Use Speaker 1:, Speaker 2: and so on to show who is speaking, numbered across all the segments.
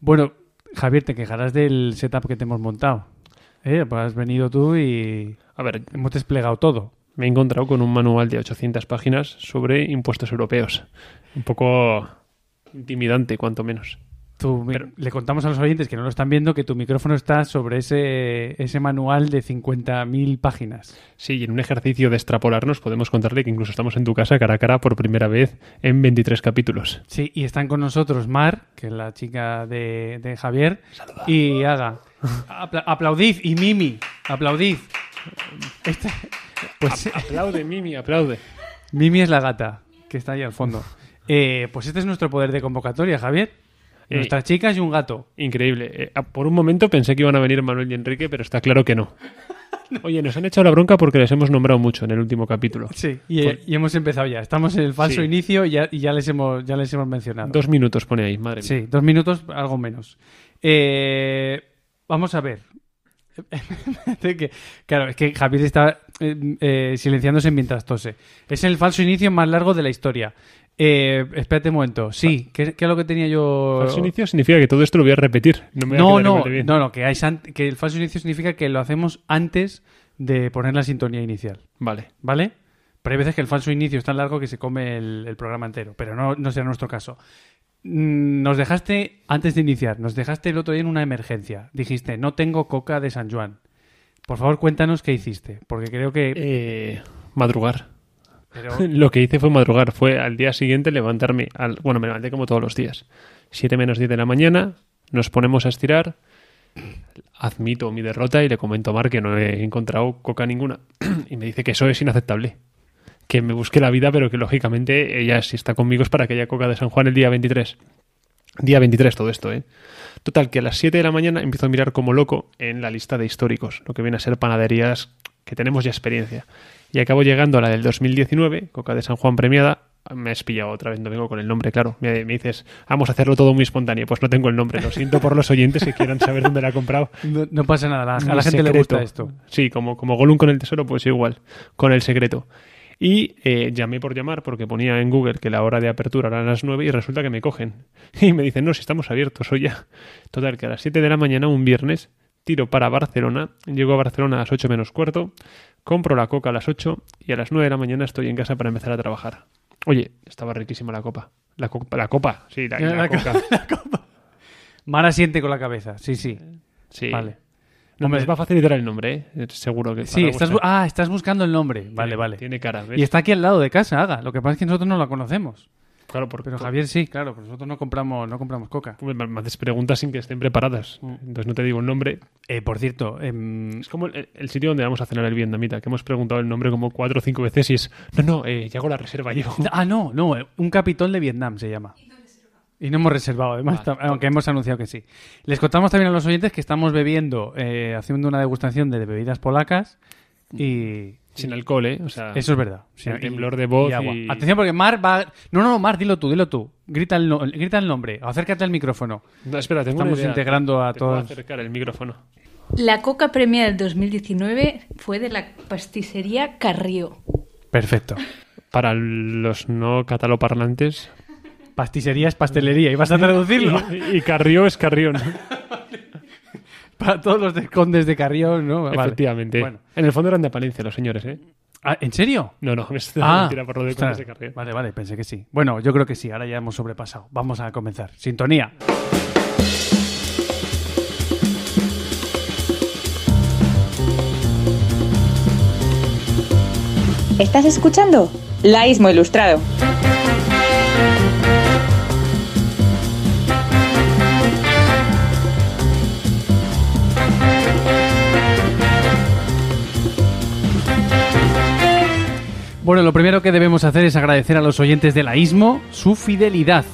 Speaker 1: Bueno, Javier, te quejarás del setup que te hemos montado. ¿Eh? Pues has venido tú y
Speaker 2: A ver,
Speaker 1: hemos desplegado todo.
Speaker 2: me he encontrado con un manual de 800 páginas sobre impuestos europeos. Un poco intimidante, cuanto menos.
Speaker 1: Tú, mi-
Speaker 2: Pero-
Speaker 1: le contamos a los oyentes que no lo están viendo que tu micrófono está sobre ese, ese manual de 50.000 páginas.
Speaker 2: Sí, y en un ejercicio de extrapolarnos podemos contarle que incluso estamos en tu casa cara a cara por primera vez en 23 capítulos.
Speaker 1: Sí, y están con nosotros Mar, que es la chica de, de Javier, y Aga. Apla- aplaudid, y Mimi, aplaudid. Esta- pues
Speaker 2: Aplaude, Mimi, aplaude.
Speaker 1: Mimi es la gata, que está ahí al fondo. Eh, pues este es nuestro poder de convocatoria, Javier.
Speaker 2: Eh,
Speaker 1: Nuestras chicas y un gato.
Speaker 2: Increíble. Eh, ah, por un momento pensé que iban a venir Manuel y Enrique, pero está claro que no. Oye, nos han echado la bronca porque les hemos nombrado mucho en el último capítulo.
Speaker 1: Sí, y, y hemos empezado ya. Estamos en el falso
Speaker 2: Sí.
Speaker 1: inicio y ya, y ya les hemos, ya les hemos mencionado.
Speaker 2: Dos minutos pone ahí, madre mía.
Speaker 1: Sí, dos minutos, algo menos. Eh, vamos a ver. claro, es que Javier está eh, eh, silenciándose mientras tose. Es el falso inicio más largo de la historia. Eh, espérate un momento. Sí, ¿qué, qué es lo que tenía yo?
Speaker 2: Falso inicio significa que todo esto lo voy a repetir. No me voy a
Speaker 1: No, no,
Speaker 2: bien.
Speaker 1: no, no, que, hay que el falso inicio significa que lo hacemos antes de poner la sintonía inicial.
Speaker 2: Vale.
Speaker 1: ¿Vale? Pero hay veces que el falso inicio es tan largo que se come el, el programa entero, pero no, no será nuestro caso. Mm, Nos dejaste, antes de iniciar, nos dejaste el otro día en una emergencia. Dijiste, no tengo coca de San Juan. Por favor, cuéntanos qué hiciste, porque creo que...
Speaker 2: Eh, madrugar. Lo que hice fue madrugar. Fue al día siguiente levantarme. Al, bueno, me levanté como todos los días. 7 menos 10 de la mañana. Nos ponemos a estirar. Admito mi derrota y le comento a Mar que no he encontrado coca ninguna. y me dice que eso es inaceptable. Que me busque la vida, pero que lógicamente ella si está conmigo es para que haya coca de San Juan el día 23. Día 23 todo esto, ¿eh? Total, que a las 7 de la mañana empiezo a mirar como loco en la lista de históricos, lo que viene a ser panaderías que tenemos ya experiencia. Y acabo llegando a la del 2019, Coca de San Juan premiada. Me has pillado otra vez, no vengo con el nombre, claro. Me, me dices, vamos a hacerlo todo muy espontáneo. Pues no tengo el nombre, lo siento por los oyentes que quieran saber dónde la he comprado.
Speaker 1: No, no pasa nada, a la, a la
Speaker 2: Mi
Speaker 1: gente le gusta esto.
Speaker 2: Sí, como, como Gollum con el tesoro, pues igual, con el secreto. Y eh, llamé por llamar porque ponía en Google que la hora de apertura era a las 9 y resulta que me cogen. Y me dicen, no, si estamos abiertos hoy ya. Total, que a las 7 de la mañana, un viernes, tiro para Barcelona. Llego a Barcelona a las 8 menos cuarto, compro la coca a las 8 y a las 9 de la mañana estoy en casa para empezar a trabajar. Oye, estaba riquísima la copa. La, copa, la copa, sí, la, la
Speaker 1: La co-
Speaker 2: coca.
Speaker 1: Mara siente con la cabeza, sí, sí.
Speaker 2: Sí.
Speaker 1: Vale.
Speaker 2: No,
Speaker 1: Hombre,
Speaker 2: me va a facilitar el nombre, ¿eh? Seguro que
Speaker 1: Sí, estás, ah, estás buscando el nombre. Vale,
Speaker 2: Tiene-
Speaker 1: vale.
Speaker 2: Tiene cara, ¿ves?
Speaker 1: Y está aquí al lado de casa, haga. Lo que pasa es que nosotros no la conocemos.
Speaker 2: Claro, porque
Speaker 1: Pero Javier sí, claro, pues nosotros no compramos, no compramos coca.
Speaker 2: Me me haces preguntas sin que estén preparadas. Entonces no te digo el nombre.
Speaker 1: Eh, por cierto, em,
Speaker 2: Es como el, el sitio donde vamos a cenar el vietnamita, que hemos preguntado el nombre como cuatro o cinco veces y es, no, no, eh, ya hago la reserva yo.
Speaker 1: ah, no, no, eh, un capitón de Vietnam se llama. Y no hemos reservado, además,
Speaker 2: Vale,
Speaker 1: aunque hemos anunciado que sí. Les contamos también a los oyentes que estamos bebiendo, eh, haciendo una degustación de bebidas polacas y...
Speaker 2: Sin alcohol, ¿eh? O sea,
Speaker 1: Eso es verdad.
Speaker 2: sin
Speaker 1: Y-
Speaker 2: temblor de voz
Speaker 1: y agua.
Speaker 2: y-
Speaker 1: Atención porque Mar va... No, no, no, Mar, dilo tú, dilo tú. Grita el, no- grita el nombre, acércate al micrófono.
Speaker 2: No, espera, tengo
Speaker 1: Estamos
Speaker 2: una idea.
Speaker 1: integrando a
Speaker 2: Te puedo
Speaker 1: todos.
Speaker 2: acercar el micrófono.
Speaker 3: La coca premiada del 2019 fue de la pasticería Carrió.
Speaker 1: Perfecto.
Speaker 2: Para los no cataloparlantes.
Speaker 1: Pasticería es pastelería. ¿Y vas a traducirlo?
Speaker 2: Y, y Carrió es Carrión.
Speaker 1: Para todos los de condes de Carrión, ¿no? Vale.
Speaker 2: Efectivamente.
Speaker 1: Bueno.
Speaker 2: En el fondo eran de Palencia los señores, ¿eh?
Speaker 1: Ah, ¿En serio?
Speaker 2: No, no, es
Speaker 1: Ah,
Speaker 2: mentira por lo de
Speaker 1: ostras.
Speaker 2: Condes de Carrión.
Speaker 1: Vale, vale, pensé que sí. Bueno, yo creo que sí, ahora ya hemos sobrepasado. Vamos a comenzar. Sintonía.
Speaker 4: ¿Estás escuchando? Laísmo Ilustrado.
Speaker 1: Bueno, lo primero que debemos hacer es agradecer a los oyentes de la ISMO su fidelidad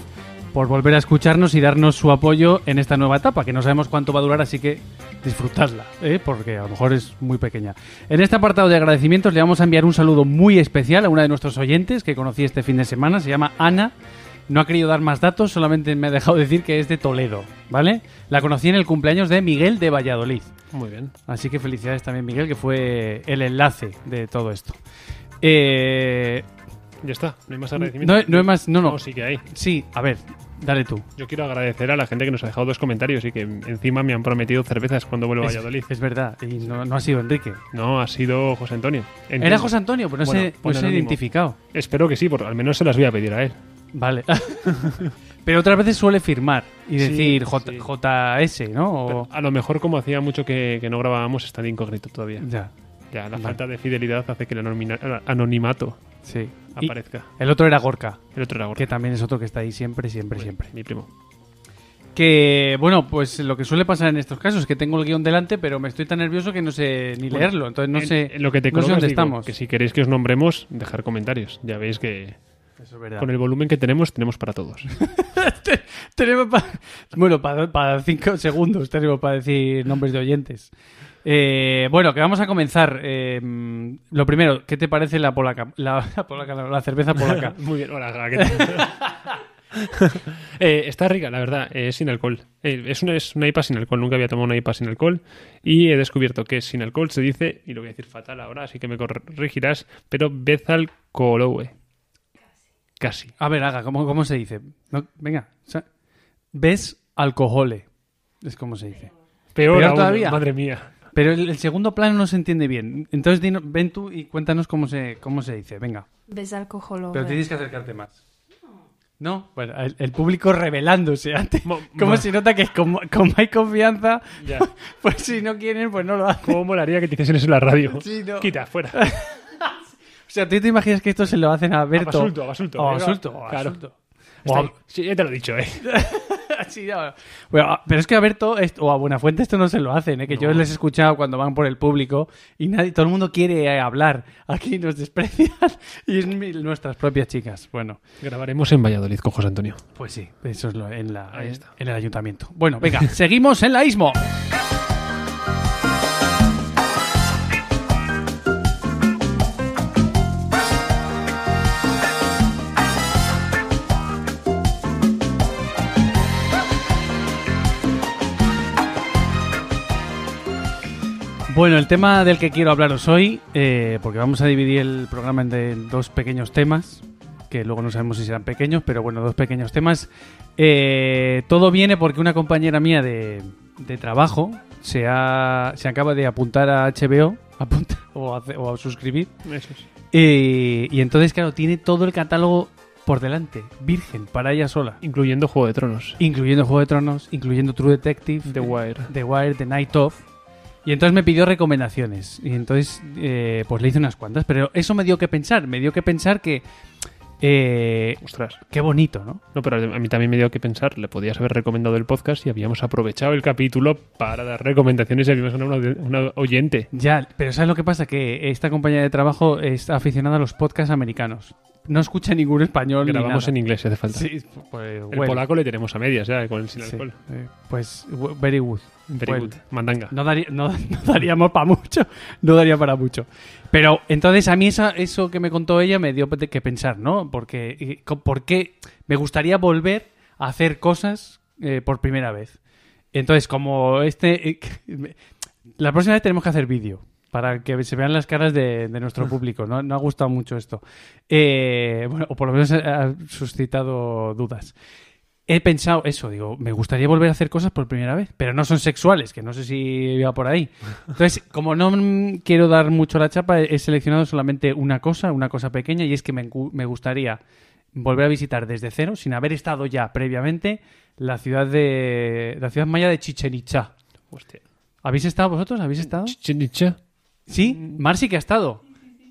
Speaker 1: por volver a escucharnos y darnos su apoyo en esta nueva etapa, que no sabemos cuánto va a durar, así que disfrutadla, ¿eh? porque a lo mejor es muy pequeña. En este apartado de agradecimientos le vamos a enviar un saludo muy especial a una de nuestros oyentes que conocí este fin de semana, se llama Ana. No ha querido dar más datos, solamente me ha dejado decir que es de Toledo, ¿vale? La conocí en el cumpleaños de Miguel de Valladolid.
Speaker 2: Muy bien.
Speaker 1: Así que felicidades también, Miguel, que fue el enlace de todo esto. Eh,
Speaker 2: Ya está. No hay más agradecimientos.
Speaker 1: no, no hay más, no, no.
Speaker 2: No, sí que hay.
Speaker 1: Sí, a ver, Dale tú.
Speaker 2: Yo quiero agradecer a la gente que nos ha dejado dos comentarios y que encima me han prometido cervezas cuando vuelva a
Speaker 1: Es,
Speaker 2: Valladolid.
Speaker 1: es verdad, y no, no ha sido Enrique.
Speaker 2: No, ha sido José Antonio.
Speaker 1: ¿Era. José Antonio? Pues no
Speaker 2: Bueno,
Speaker 1: sé, no
Speaker 2: pon
Speaker 1: sé
Speaker 2: anónimo.
Speaker 1: identificado.
Speaker 2: Espero que sí, porque al menos se las voy a pedir a él.
Speaker 1: Vale. Pero otras veces suele firmar y
Speaker 2: Sí,
Speaker 1: decir J-
Speaker 2: sí.
Speaker 1: JS, ¿no? O-
Speaker 2: Pero a lo mejor, como hacía mucho que, que no grabábamos, está de incógnito todavía.
Speaker 1: Ya,
Speaker 2: Ya, la falta de fidelidad hace que el anonimato
Speaker 1: sí. Y
Speaker 2: aparezca.
Speaker 1: el otro era Gorka,
Speaker 2: El otro era Gorka.
Speaker 1: que también es otro que está ahí siempre, siempre, siempre.
Speaker 2: Mi primo.
Speaker 1: Que, bueno, pues lo que suele pasar en estos casos es que tengo el guion delante, pero me estoy tan nervioso que no sé ni
Speaker 2: Bueno,
Speaker 1: leerlo. Entonces no
Speaker 2: En-
Speaker 1: sé,
Speaker 2: en lo que te
Speaker 1: no sé dónde
Speaker 2: digo,
Speaker 1: estamos.
Speaker 2: Que si queréis que os nombremos, dejar comentarios. Ya veis que
Speaker 1: Eso es verdad.
Speaker 2: con el volumen que tenemos, tenemos para todos.
Speaker 1: Tenemos pa- Bueno, para, para cinco segundos tenemos para decir nombres de oyentes. Eh, bueno, que vamos a comenzar. Eh, lo primero, ¿qué te parece la polaca? La, la polaca, no, la cerveza polaca.
Speaker 2: Muy bien, hola, Gaga, ¿qué tal? Eh, está rica, la verdad, eh, es sin alcohol. Eh, es, una, es una IPA sin alcohol, nunca había tomado una IPA sin alcohol y he descubierto que sin alcohol se dice, y lo voy a decir fatal ahora, así que me corregirás, pero Bezal Kolowe. Casi.
Speaker 1: A ver, haga, ¿cómo, cómo se dice? No, venga, o sea, ¿ves alcohole? Es como se dice.
Speaker 2: Peor,
Speaker 1: Peor
Speaker 2: aún,
Speaker 1: todavía.
Speaker 2: madre mía.
Speaker 1: Pero el, el segundo plano no se entiende bien. Entonces dinos- ven tú y cuéntanos cómo se, cómo se dice. Venga.
Speaker 5: Ves alcohol
Speaker 1: Pero tienes que acercarte más. No, bueno, el, el público revelándose antes.
Speaker 2: Mo-
Speaker 1: Como
Speaker 2: mo-
Speaker 1: se nota que como, como hay confianza,
Speaker 2: Ya.
Speaker 1: pues si no quieren, pues no lo hacen.
Speaker 2: ¿Cómo molaría que te hiciesen eso en la radio?
Speaker 1: Sí, no.
Speaker 2: Quita, fuera.
Speaker 1: O sea, ¿tú te imaginas que esto se lo hacen a Berto?
Speaker 2: Basulto, a Basulto.
Speaker 1: O a. Basulto, o a
Speaker 2: Claro.
Speaker 1: Basulto.
Speaker 2: Está
Speaker 1: O
Speaker 2: ahí. Sí, ya te lo he dicho, eh.
Speaker 1: A- Sí, no. Bueno, a- pero es que a Berto o a Buenafuente esto no se lo hacen, ¿eh? que yo
Speaker 2: No.
Speaker 1: les he escuchado cuando van por el público y nadie, todo el mundo quiere eh, hablar. Aquí nos desprecian y es mi- nuestras propias chicas. Bueno,
Speaker 2: Grabaremos en Valladolid con José Antonio.
Speaker 1: pues sí, eso es lo, en, la, en- en el ayuntamiento. Bueno, venga, seguimos en la ISMO. Bueno, el tema del que quiero hablaros hoy, eh, porque vamos a dividir el programa en dos pequeños temas, que luego no sabemos si serán pequeños, pero bueno, dos pequeños temas. Eh, todo viene porque una compañera mía de, de trabajo se, ha, se acaba de apuntar a HBO apunta- o, a, o a suscribir.
Speaker 2: Eso es.
Speaker 1: Eh, y entonces, claro, tiene todo el catálogo por delante, virgen, para ella sola.
Speaker 2: Incluyendo Juego de Tronos.
Speaker 1: Incluyendo Juego de Tronos, incluyendo True Detective,
Speaker 2: The Wire.
Speaker 1: The Wire, The Night Of. Y entonces me pidió recomendaciones. Y entonces, eh, pues le hice unas cuantas. Pero eso me dio que pensar. Me dio que pensar que. eh,
Speaker 2: Ostras.
Speaker 1: qué bonito, ¿no?
Speaker 2: No, pero a mí también me dio que pensar. Le podías haber recomendado el podcast y habíamos aprovechado el capítulo para dar recomendaciones y habíamos ganado una, una oyente.
Speaker 1: Ya, pero ¿sabes lo que pasa? Que esta compañía de trabajo es aficionada a los podcasts americanos. No escucha ningún español. ni
Speaker 2: Grabamos
Speaker 1: nada.
Speaker 2: en inglés si hace falta.
Speaker 1: Sí, pues,
Speaker 2: El
Speaker 1: bueno,
Speaker 2: polaco le tenemos a medias ya, con el sin
Speaker 1: sí, eh, pues, very good.
Speaker 2: Very
Speaker 1: Well,
Speaker 2: good. Mandanga.
Speaker 1: No, daría, no, no daríamos para mucho. No daría para mucho. Pero entonces a mí eso que me contó ella me dio que pensar, ¿no? Porque, porque me gustaría volver a hacer cosas eh, por primera vez. Entonces, como este... eh, la próxima vez tenemos que hacer vídeo para que se vean las caras de, de nuestro público. ¿no? No ha gustado mucho esto. Eh, bueno, o por lo menos ha suscitado dudas he pensado eso, digo, me gustaría volver a hacer cosas por primera vez, pero no son sexuales, que no sé si iba por ahí. Entonces, como no quiero dar mucho la chapa, he seleccionado solamente una cosa, una cosa pequeña, y es que me, me gustaría volver a visitar desde cero, sin haber estado ya previamente, la ciudad de la ciudad maya de Chichen Itza.
Speaker 2: Hostia.
Speaker 1: ¿Habéis estado vosotros? ¿Habéis estado?
Speaker 2: Chichen Itza.
Speaker 1: Sí, Mar sí que ha estado.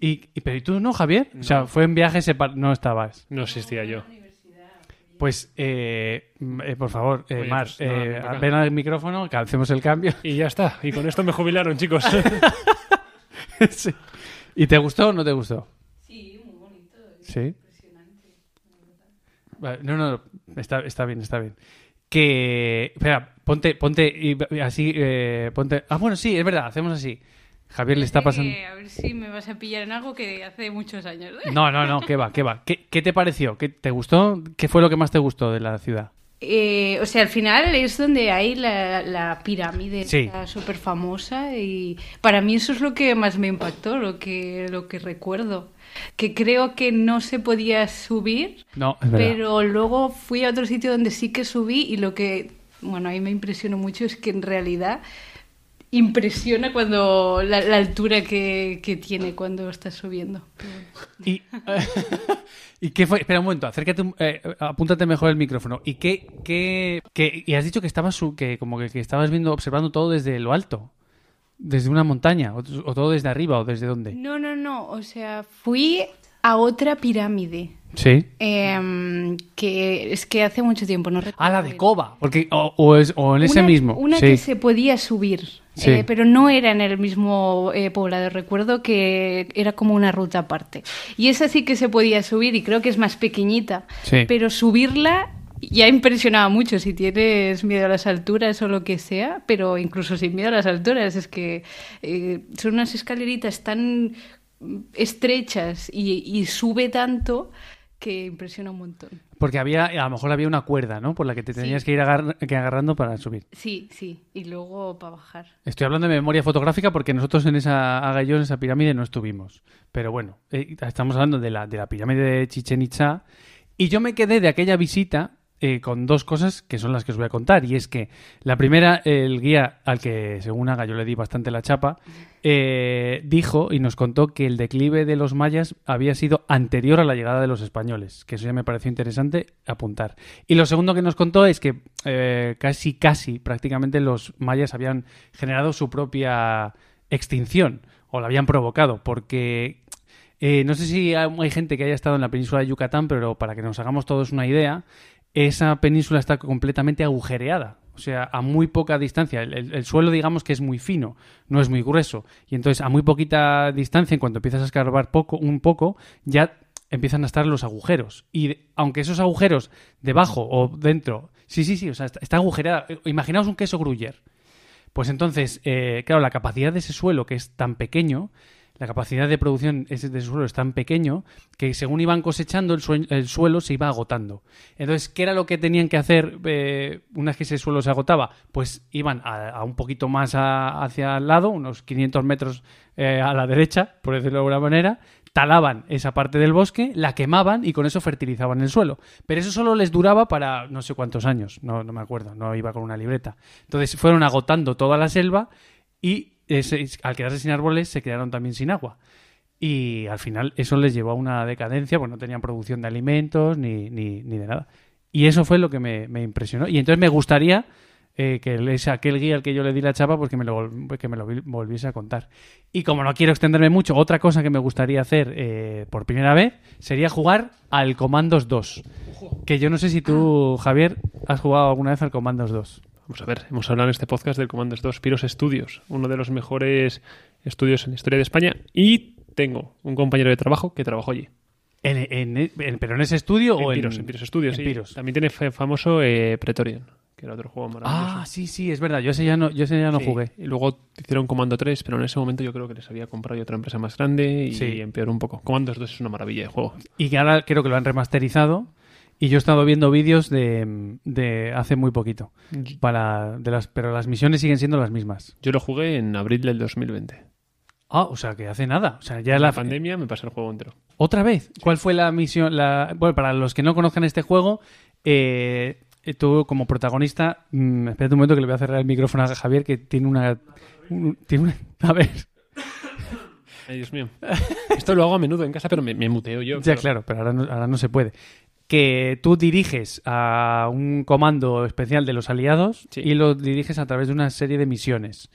Speaker 1: Y, y- pero ¿y tú no, Javier? O sea, fue en viaje separ- no estabas.
Speaker 2: No existía yo.
Speaker 1: Pues, eh, m- eh, por favor, eh,
Speaker 2: Oye,
Speaker 1: Mar,
Speaker 2: pues nada,
Speaker 1: eh, ven al micrófono, que hacemos el cambio.
Speaker 2: Y ya está. Y con esto me jubilaron, chicos.
Speaker 1: Sí. ¿Y te gustó o no te gustó?
Speaker 3: Sí, muy bonito.
Speaker 1: Sí.
Speaker 3: Impresionante.
Speaker 1: Vale, no, no, está, está bien, está bien. Que. Espera, ponte, ponte, y, y así, eh, ponte. Ah, bueno, sí, es verdad, hacemos así. Javier le está pasando.
Speaker 3: que a ver si me vas a pillar en algo que hace muchos años. ¿eh?
Speaker 1: No, no, no, ¿qué va? ¿Qué va? ¿Qué, qué te pareció? ¿Qué te gustó? ¿Qué fue lo que más te gustó de la ciudad?
Speaker 3: Eh, o sea, al final es donde hay la, la pirámide
Speaker 1: Sí.
Speaker 3: súper famosa y para mí eso es lo que más me impactó, lo que, lo que recuerdo. Que creo que no se podía subir,
Speaker 1: No,
Speaker 3: pero luego fui a otro sitio donde sí que subí y lo que, bueno, ahí me impresionó mucho es que en realidad impresiona cuando la, la altura que, que tiene cuando estás subiendo.
Speaker 1: ¿Y, ¿Y qué fue? Espera un momento, acércate, un- eh, apúntate mejor el micrófono. ¿Y qué, qué, qué- y has dicho que estabas su- que como que, que estabas viendo, observando todo desde lo alto, desde una montaña, o, o todo desde arriba, o desde dónde?
Speaker 3: No, no, no. O sea, fui a otra pirámide.
Speaker 1: Sí.
Speaker 3: em, que es que hace mucho tiempo, no recuerdo.
Speaker 1: Ah, la de. Coba, porque o, o es- o en ese
Speaker 3: Una-
Speaker 1: mismo.
Speaker 3: Una
Speaker 1: sí.
Speaker 3: que se podía subir,
Speaker 1: Sí.
Speaker 3: eh, pero no era en el mismo eh, poblado. Recuerdo que era como una ruta aparte. Y esa sí que se podía subir y creo que es más pequeñita.
Speaker 1: Sí.
Speaker 3: Pero subirla ya impresionaba mucho si tienes miedo a las alturas o lo que sea, pero incluso sin miedo a las alturas. Es que eh, son unas escaleritas tan estrechas y, y sube tanto que impresiona un montón.
Speaker 1: Porque había, a lo mejor había una cuerda, ¿no? Por la que te tenías
Speaker 3: Sí.
Speaker 1: que ir agar- que agarrando para subir.
Speaker 3: Sí, sí. Y luego para bajar.
Speaker 1: Estoy hablando de memoria fotográfica porque nosotros en esa Aga y yo en esa pirámide no estuvimos. Pero bueno, eh, estamos hablando de la, de la pirámide de Chichen Itza. Y yo me quedé de aquella visita eh, con dos cosas que son las que os voy a contar. Y es que la primera, el guía al que según Aga yo le di bastante la chapa, eh, dijo y nos contó que el declive de los mayas había sido anterior a la llegada de los españoles. Que eso ya me pareció interesante apuntar. Y lo segundo que nos contó es que eh, casi, casi, prácticamente los mayas habían generado su propia extinción o la habían provocado porque no sé si hay gente que haya estado en la península de Yucatán, pero para que nos hagamos todos una idea, esa península está completamente agujereada. O sea, a muy poca distancia. El, el- el suelo, digamos que es muy fino, no es muy grueso. Y entonces, a muy poquita distancia, en cuanto empiezas a escarbar poco, un poco, ya empiezan a estar los agujeros. Y aunque esos agujeros debajo o dentro. Sí, sí, sí, o sea, está, agujereada. Imaginaos un queso gruyer. Pues entonces, eh, claro, la capacidad de ese suelo que es tan pequeño, la capacidad de producción de ese suelo es tan pequeño que según iban cosechando el, sue- el suelo se iba agotando. Entonces, ¿qué era lo que tenían que hacer eh, una vez que ese suelo se agotaba? Pues iban a, un poquito más hacia el lado, unos 500 metros eh, a la derecha, por decirlo de alguna manera, talaban esa parte del bosque, la quemaban y con eso fertilizaban el suelo. Pero eso solo les duraba para no sé cuántos años, no, no me acuerdo, no iba con una libreta. Entonces fueron agotando toda la selva y ese- al quedarse sin árboles se quedaron también sin agua. Y al final eso les llevó a una decadencia, pues no tenían producción de alimentos ni, ni, ni de nada. Y eso fue lo que me, me impresionó. Y entonces me gustaría eh, que ese, aquel guía al que yo le di la chapa, pues que me lo, que me lo vi- volviese a contar. Y como no quiero extenderme mucho, otra cosa que me gustaría hacer eh, por primera vez sería jugar al Commandos 2. Que yo no sé si tú, Javier, has jugado alguna vez al Commandos 2.
Speaker 2: Vamos a ver, hemos hablado en este podcast del Commandos 2 Piros Studios, uno de los mejores estudios en la historia de España. Y tengo un compañero de trabajo que trabajó allí.
Speaker 1: En, en- en- ¿Pero en ese estudio
Speaker 2: En
Speaker 1: o
Speaker 2: Piros,
Speaker 1: en,
Speaker 2: en Piros Studios, sí.
Speaker 1: Piros?
Speaker 2: También tiene fa- famoso eh, Pretorian, que era otro juego maravilloso.
Speaker 1: Ah, sí, sí, es verdad. Yo ese ya no, yo ese ya no
Speaker 2: Sí,
Speaker 1: jugué.
Speaker 2: Y luego hicieron Comando 3, pero en ese momento yo creo que les había comprado otra empresa más grande y
Speaker 1: Sí.
Speaker 2: empeoró un poco. Commandos 2 es una maravilla de juego.
Speaker 1: Y que ahora creo que lo han remasterizado. Y yo he estado viendo vídeos de, de hace muy poquito. Para, de las, pero las misiones siguen siendo las mismas.
Speaker 2: Yo lo jugué en abril del 2020.
Speaker 1: Ah, o sea, que hace nada. O sea, ya
Speaker 2: La
Speaker 1: la
Speaker 2: pandemia me pasé el juego entero.
Speaker 1: ¿Otra vez? ¿Cuál fue la misión? La... Bueno, para los que no conozcan este juego, eh, tú como protagonista... mm, espérate un momento que le voy a cerrar el micrófono a Javier, que tiene una... un- tiene una... A ver,
Speaker 2: Ay, Dios mío. Esto lo hago a menudo en casa, pero me, me muteo yo.
Speaker 1: ya claro, pero ahora no, ahora no se puede. Que tú diriges a un comando especial de los aliados
Speaker 2: Sí.
Speaker 1: y lo diriges a través de una serie de misiones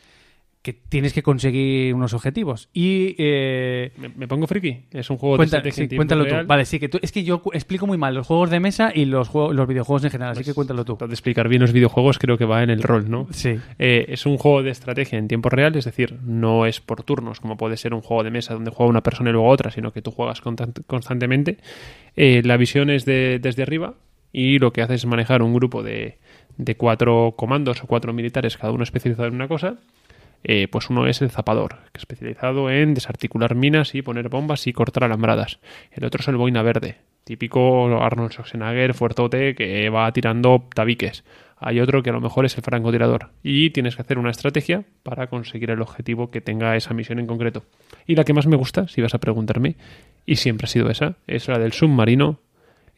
Speaker 1: que tienes que conseguir unos objetivos. Y... eh,
Speaker 2: ¿Me, me pongo friki? Es un juego
Speaker 1: Cuenta-
Speaker 2: de estrategia
Speaker 1: sí, cuéntalo
Speaker 2: real.
Speaker 1: tú. Vale, sí, que tú, es que yo explico muy mal los juegos de mesa y los, juegos, los videojuegos en general, así
Speaker 2: Pues,
Speaker 1: que cuéntalo tú.
Speaker 2: De explicar bien los videojuegos creo que va en el rol, ¿no?
Speaker 1: Sí.
Speaker 2: Eh, es un juego de estrategia en tiempo real, es decir, no es por turnos, como puede ser un juego de mesa donde juega una persona y luego otra, sino que tú juegas constant- constantemente. Eh, la visión es de, desde arriba y lo que haces es manejar un grupo de, de cuatro comandos o cuatro militares, cada uno especializado en una cosa. Eh, pues uno es el zapador, especializado en desarticular minas y poner bombas y cortar alambradas. El otro es el boina verde, típico Arnold Schwarzenegger fuertote que va tirando tabiques. Hay otro que a lo mejor es el francotirador y tienes que hacer una estrategia para conseguir el objetivo que tenga esa misión en concreto. Y la que más me gusta, si vas a preguntarme, y siempre ha sido esa, es la del submarino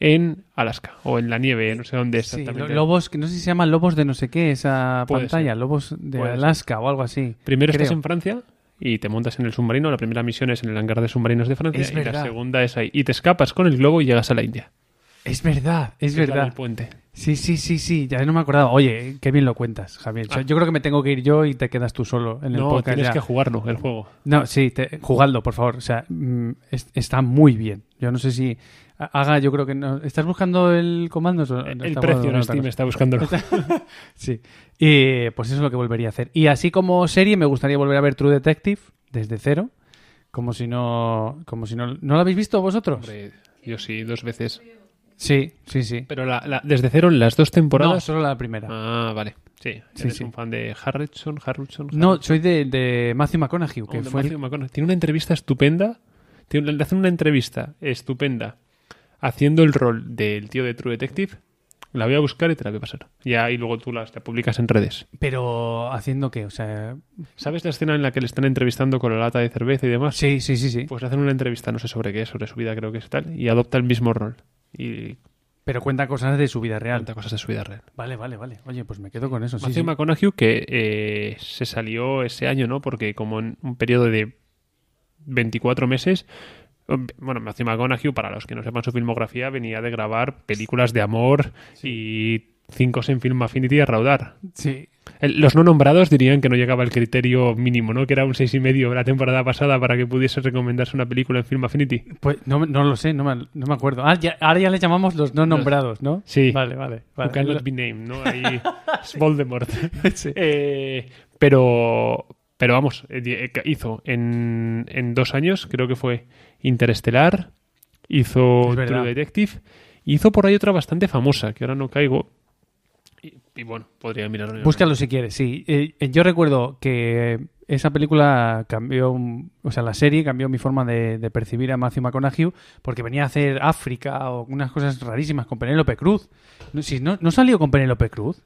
Speaker 2: en Alaska o en la nieve, no sé dónde
Speaker 1: Sí,
Speaker 2: exactamente.
Speaker 1: lo- lobos, que no sé si se llaman lobos de no sé qué, esa
Speaker 2: Puede
Speaker 1: pantalla,
Speaker 2: ser.
Speaker 1: lobos de
Speaker 2: Puede ser.
Speaker 1: Alaska o algo así.
Speaker 2: Primero estás
Speaker 1: creo.
Speaker 2: en Francia y te montas en el submarino. La primera misión es en el hangar de submarinos de Francia
Speaker 1: Es
Speaker 2: y la segunda es ahí. Y te escapas con el globo y llegas a la India.
Speaker 1: Es verdad, es
Speaker 2: del
Speaker 1: verdad.
Speaker 2: puente.
Speaker 1: Sí, sí, sí, sí, ya no me acordaba. Oye, qué bien lo cuentas, Javier.
Speaker 2: Ah.
Speaker 1: Yo creo que me tengo que ir yo y te quedas tú solo en el
Speaker 2: No,
Speaker 1: podcast.
Speaker 2: tienes
Speaker 1: ya.
Speaker 2: que jugarlo, el juego.
Speaker 1: No, sí, te, jugadlo, por favor. O sea, mm, es- está muy bien. Yo no sé si haga, yo creo que no. ¿Estás buscando el comando?
Speaker 2: El precio en Steam está buscándolo.
Speaker 1: Sí. Y pues eso es lo que volvería a hacer. Y así como serie, me gustaría volver a ver True Detective desde cero. Como si no. Como si no. ¿No lo habéis visto vosotros?
Speaker 2: Hombre, yo sí, dos veces.
Speaker 1: Sí, sí, sí.
Speaker 2: Pero la- la- desde cero las dos
Speaker 1: No,
Speaker 2: temporadas.
Speaker 1: solo la primera.
Speaker 2: Ah, vale. Sí,
Speaker 1: Sí,
Speaker 2: eres
Speaker 1: sí.
Speaker 2: un fan de Harrison, Harrison.
Speaker 1: No, soy de, de Matthew McConaughey, que
Speaker 2: Oh,
Speaker 1: fue el-
Speaker 2: Matthew McConaughey. Tiene una entrevista estupenda. Tiene, le hacen una entrevista estupenda haciendo el rol del tío de True Detective. La voy a buscar y te la voy a pasar. Ya, y luego tú las la publicas en redes.
Speaker 1: Pero haciendo qué, o sea,
Speaker 2: ¿Sabes la escena en la que le están entrevistando con la lata de cerveza y demás?
Speaker 1: sí, sí, sí, sí.
Speaker 2: Pues le hacen una entrevista, no sé sobre qué, sobre su vida creo que es tal, y adopta el mismo rol. Y
Speaker 1: Pero cuenta cosas de su vida real.
Speaker 2: cuenta cosas de su vida real.
Speaker 1: Vale, vale, vale. Oye, pues me quedo con eso. Sí,
Speaker 2: Matthew
Speaker 1: sí.
Speaker 2: McConaughey que eh, se salió ese año, ¿no? Porque como en un periodo de 24 meses, bueno, Matthew McConaughey, para los que no sepan su filmografía, venía de grabar películas de amor y cinco en Film Affinity a raudar.
Speaker 1: Sí.
Speaker 2: Los no nombrados dirían que no llegaba al criterio mínimo, ¿no? Que era un seis y medio la temporada pasada para que pudiese recomendarse una película en Film Affinity.
Speaker 1: Pues no, no lo sé, no me, no me acuerdo. Ah, ya- ahora ya le llamamos los no nombrados, ¿no?
Speaker 2: Sí.
Speaker 1: Vale, vale.
Speaker 2: Who
Speaker 1: vale.
Speaker 2: cannot be named, ¿no? Ahí es Voldemort.
Speaker 1: Sí.
Speaker 2: Eh, pero, pero vamos, eh, hizo en, en dos años, creo que fue Interestelar, hizo. True Detective, hizo por ahí otra bastante famosa, que ahora no caigo. Y, y bueno, podría mirarlo.
Speaker 1: Búscalo si quieres, sí. Eh, eh, yo recuerdo que esa película cambió, o sea, la serie cambió mi forma de, de percibir a Matthew McConaughey porque venía a hacer África o unas cosas rarísimas con Penélope Cruz. No, si no, ¿no salió con Penélope Cruz.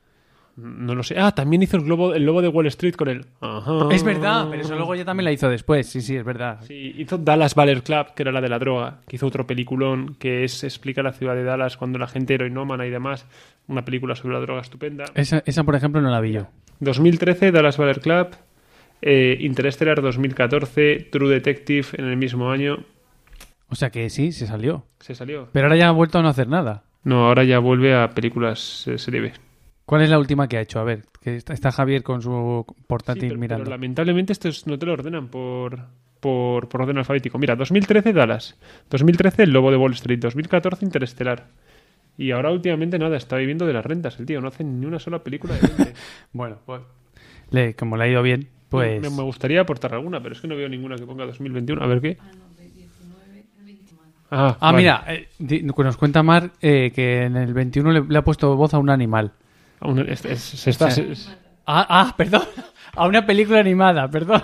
Speaker 2: No lo sé. Ah, también hizo el, globo, el lobo de Wall Street con. Ajá.
Speaker 1: Es verdad, pero eso luego ya también la hizo después. Sí, sí, es verdad.
Speaker 2: Sí, hizo Dallas Baller Club, que era la de la droga, que hizo otro peliculón que es explica la ciudad de Dallas cuando la gente heroinómana y demás. Una película sobre la droga estupenda.
Speaker 1: Esa, esa, por ejemplo, no la vi yo.
Speaker 2: 2013, Dallas Baller Club. Eh, Interstellar 2014, True Detective en el mismo año.
Speaker 1: O sea que sí, se salió.
Speaker 2: Se salió.
Speaker 1: Pero ahora ya ha vuelto a no hacer nada.
Speaker 2: No, ahora ya vuelve a películas eh, serie B.
Speaker 1: ¿Cuál es la última que ha hecho? A ver, que está, está Javier con su
Speaker 2: Sí,
Speaker 1: portátil
Speaker 2: pero,
Speaker 1: mirando.
Speaker 2: pero lamentablemente estos no te lo ordenan por, por, por orden alfabético. Mira, 2013 Dallas, 2013 El Lobo de Wall Street, 2014 Interestelar. Y ahora últimamente nada, está viviendo de las rentas el tío, no hace ni una sola película de 20.
Speaker 1: Bueno, pues le, como le ha ido bien, pues...
Speaker 2: me, me gustaría aportar alguna, pero es que no veo ninguna que ponga 2021. A ver qué. Ah,
Speaker 1: Ah,
Speaker 2: vale.
Speaker 1: mira, eh, nos cuenta Mar eh, que en el 21 le, le ha puesto voz a un animal.
Speaker 2: Es- es- se está- se-
Speaker 1: Ah, ah, perdón. A una película animada, perdón.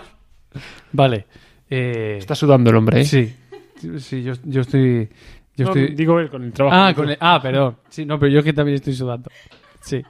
Speaker 1: Vale. Eh,
Speaker 2: está sudando el hombre, ¿eh?
Speaker 1: Sí, sí, yo, yo estoy... Yo
Speaker 2: No,
Speaker 1: estoy...
Speaker 2: Digo él con el trabajo.
Speaker 1: Ah, con el- ah, perdón. Sí, no, pero yo que también estoy sudando. Sí.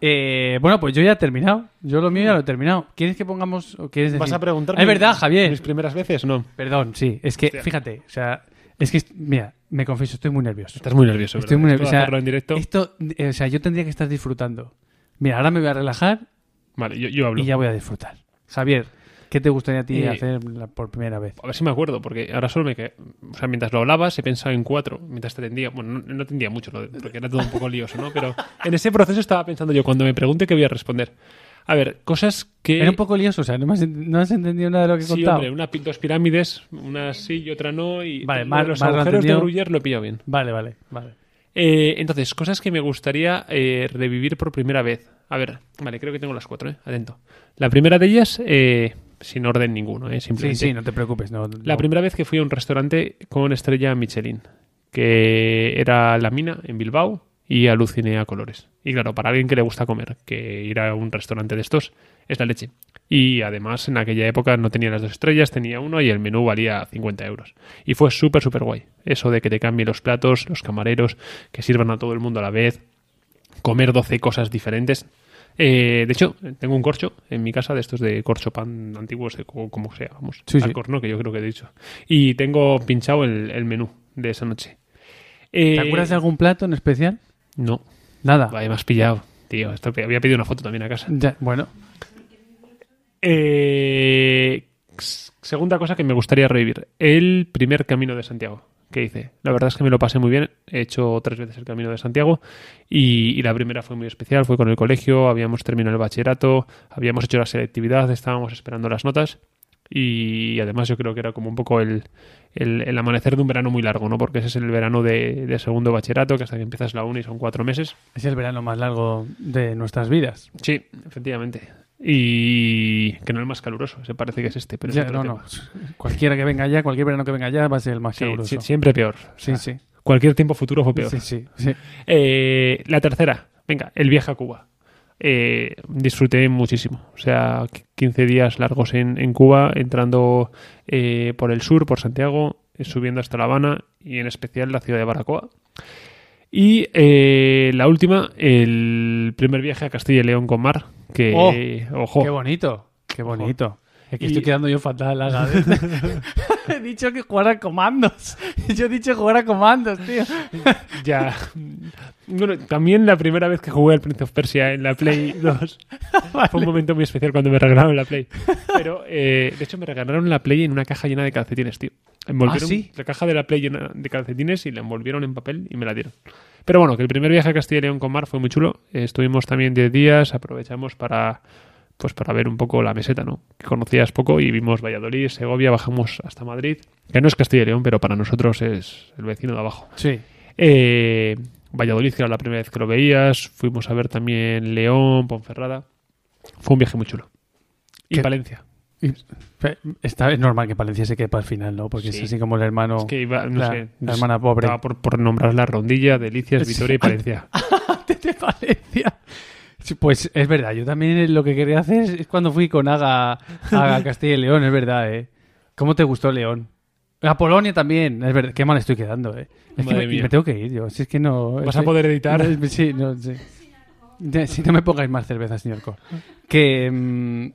Speaker 1: Eh, bueno, pues yo ya he terminado. Yo lo mío ya lo he terminado. ¿Quieres que pongamos o quieres decir?
Speaker 2: ¿Vas a preguntarme?
Speaker 1: Ah, Es verdad, Javier.
Speaker 2: ¿Mis primeras veces? No.
Speaker 1: Perdón, sí. Es que,
Speaker 2: Hostia.
Speaker 1: fíjate, o sea, es que, mira, me confieso, estoy muy nervioso.
Speaker 2: Estás muy nervioso.
Speaker 1: Estoy
Speaker 2: ¿verdad?
Speaker 1: muy nervioso. O sea,
Speaker 2: en directo.
Speaker 1: Esto, eh, o sea, yo tendría que estar disfrutando. Mira, ahora me voy a relajar
Speaker 2: Vale, yo, yo hablo.
Speaker 1: y ya voy a disfrutar. Javier, ¿qué te gustaría a ti
Speaker 2: Eh,
Speaker 1: hacer la- por primera vez?
Speaker 2: A ver si me acuerdo, porque ahora solo me quedé. O sea, mientras lo hablabas, he pensado en cuatro. Mientras te tendía. Bueno, no, no tendía mucho, porque era todo un poco lioso, ¿no? Pero en ese proceso estaba pensando yo, cuando me pregunte, ¿qué voy a responder? A ver, cosas que.
Speaker 1: Era un poco lioso, o sea, no, has, no has entendido nada de lo que he
Speaker 2: Sí,
Speaker 1: contado.
Speaker 2: hombre, una, dos pirámides, una sí y otra no. Y
Speaker 1: Vale, Mar-
Speaker 2: los
Speaker 1: lo
Speaker 2: agujeros de. Gruyère lo he pillado bien.
Speaker 1: Vale, vale, vale.
Speaker 2: Eh, entonces, cosas que me gustaría eh, revivir por primera vez. A ver, vale, creo que tengo las cuatro, ¿eh? Atento. La primera de ellas, eh, sin orden ninguno, ¿eh?
Speaker 1: Sí,
Speaker 2: Simplemente.
Speaker 1: sí, no te preocupes. No,
Speaker 2: La primera vez que fui a un restaurante con estrella Michelin, que era La Mina en Bilbao y aluciné a colores. Y claro, para alguien que le gusta comer, que ir a un restaurante de estos es la leche. Y además en aquella época no tenía las dos estrellas, tenía uno y el menú valía 50 euros. Y fue súper, súper guay. Eso de que te cambien los platos, los camareros, que sirvan a todo el mundo a la vez, comer 12 cosas diferentes. Eh, de hecho, tengo un corcho en mi casa de estos de corcho pan antiguos, de co- como sea, vamos,
Speaker 1: Sí, sí.
Speaker 2: al corno, que yo creo que he dicho. Y tengo pinchado el, el menú de esa noche. Eh,
Speaker 1: ¿Te acuerdas de algún plato en especial?
Speaker 2: No,
Speaker 1: Nada.
Speaker 2: vaya, me has pillado. Tío, esto, había pedido una foto también a casa.
Speaker 1: Ya, bueno,
Speaker 2: Eh, segunda cosa que me gustaría revivir. El primer camino de Santiago que hice. La verdad es que me lo pasé muy bien. He hecho tres veces el camino de Santiago y, y la primera fue muy especial. Fue con el colegio, habíamos terminado el bachillerato, habíamos hecho la selectividad, estábamos esperando las notas y además yo creo que era como un poco el, el, el amanecer de un verano muy largo, ¿no? Porque ese es el verano de, de segundo bachillerato, que hasta que empiezas la uni son cuatro meses.
Speaker 1: es el verano más largo de nuestras vidas.
Speaker 2: Sí, efectivamente. Y que no el más caluroso, se parece que es este, pero es otro
Speaker 1: no, no. Cualquiera que venga ya, cualquier verano que venga ya va a ser el más
Speaker 2: Sí,
Speaker 1: caluroso.
Speaker 2: sí, siempre peor.
Speaker 1: Sí, sí.
Speaker 2: Cualquier tiempo futuro fue peor.
Speaker 1: Sí, sí, sí.
Speaker 2: Eh, la tercera, venga, el viaje a Cuba. Eh, disfruté muchísimo. O sea, qu- 15 días largos en, en Cuba, entrando eh, por el sur, por Santiago, eh, subiendo hasta La Habana y en especial la ciudad de Baracoa. Y eh, la última, el primer viaje a Castilla y León con Mar, que,
Speaker 1: Oh,
Speaker 2: ojo,
Speaker 1: Qué bonito, qué bonito. Es que
Speaker 2: Y-
Speaker 1: estoy quedando yo fatal, Laga. he dicho que jugara a comandos. Yo he dicho jugar a comandos, tío.
Speaker 2: Ya. Bueno, también la primera vez que jugué al Prince of Persia en la Play 2 fue un momento muy especial cuando me regalaron la Play. Pero, eh, de hecho, me regalaron la Play en una caja llena de calcetines, tío. Envolvieron
Speaker 1: ¿Ah, sí?
Speaker 2: la caja de la Play llena de calcetines y la envolvieron en papel y me la dieron. Pero bueno, que el primer viaje a Castilla y León con Mar fue muy chulo. Eh, estuvimos también 10 días, aprovechamos para pues para ver un poco la meseta, ¿no? Que conocías poco y vimos Valladolid, Segovia, bajamos hasta Madrid, que no es Castilla y León, pero para nosotros es el vecino de abajo.
Speaker 1: Sí.
Speaker 2: Eh, Valladolid, que era la primera vez que lo veías. Fuimos a ver también León, Ponferrada. Fue un viaje muy chulo. Y
Speaker 1: ¿Qué?
Speaker 2: Valencia.
Speaker 1: Y- Está, es normal que Palencia se quede para el final, ¿no? Porque
Speaker 2: Sí.
Speaker 1: es así como el hermano.
Speaker 2: Es que iba, no
Speaker 1: la,
Speaker 2: sé.
Speaker 1: la hermana pobre.
Speaker 2: Estaba por, por nombrar la rondilla, Delicias,
Speaker 1: Sí.
Speaker 2: Vitoria y Palencia.
Speaker 1: de Palencia. Pues es verdad, yo también lo que quería hacer es cuando fui con Aga a Castilla y León, es verdad, ¿eh? ¿Cómo te gustó León? A Polonia también, es verdad, qué mal estoy quedando, ¿eh? Es que
Speaker 2: Madre
Speaker 1: me,
Speaker 2: mía.
Speaker 1: me tengo que ir yo, si es que no...
Speaker 2: ¿Vas a poder editar?
Speaker 1: No, sí, no, sí. Si no me pongáis más cerveza, señor Cor. Que, mm,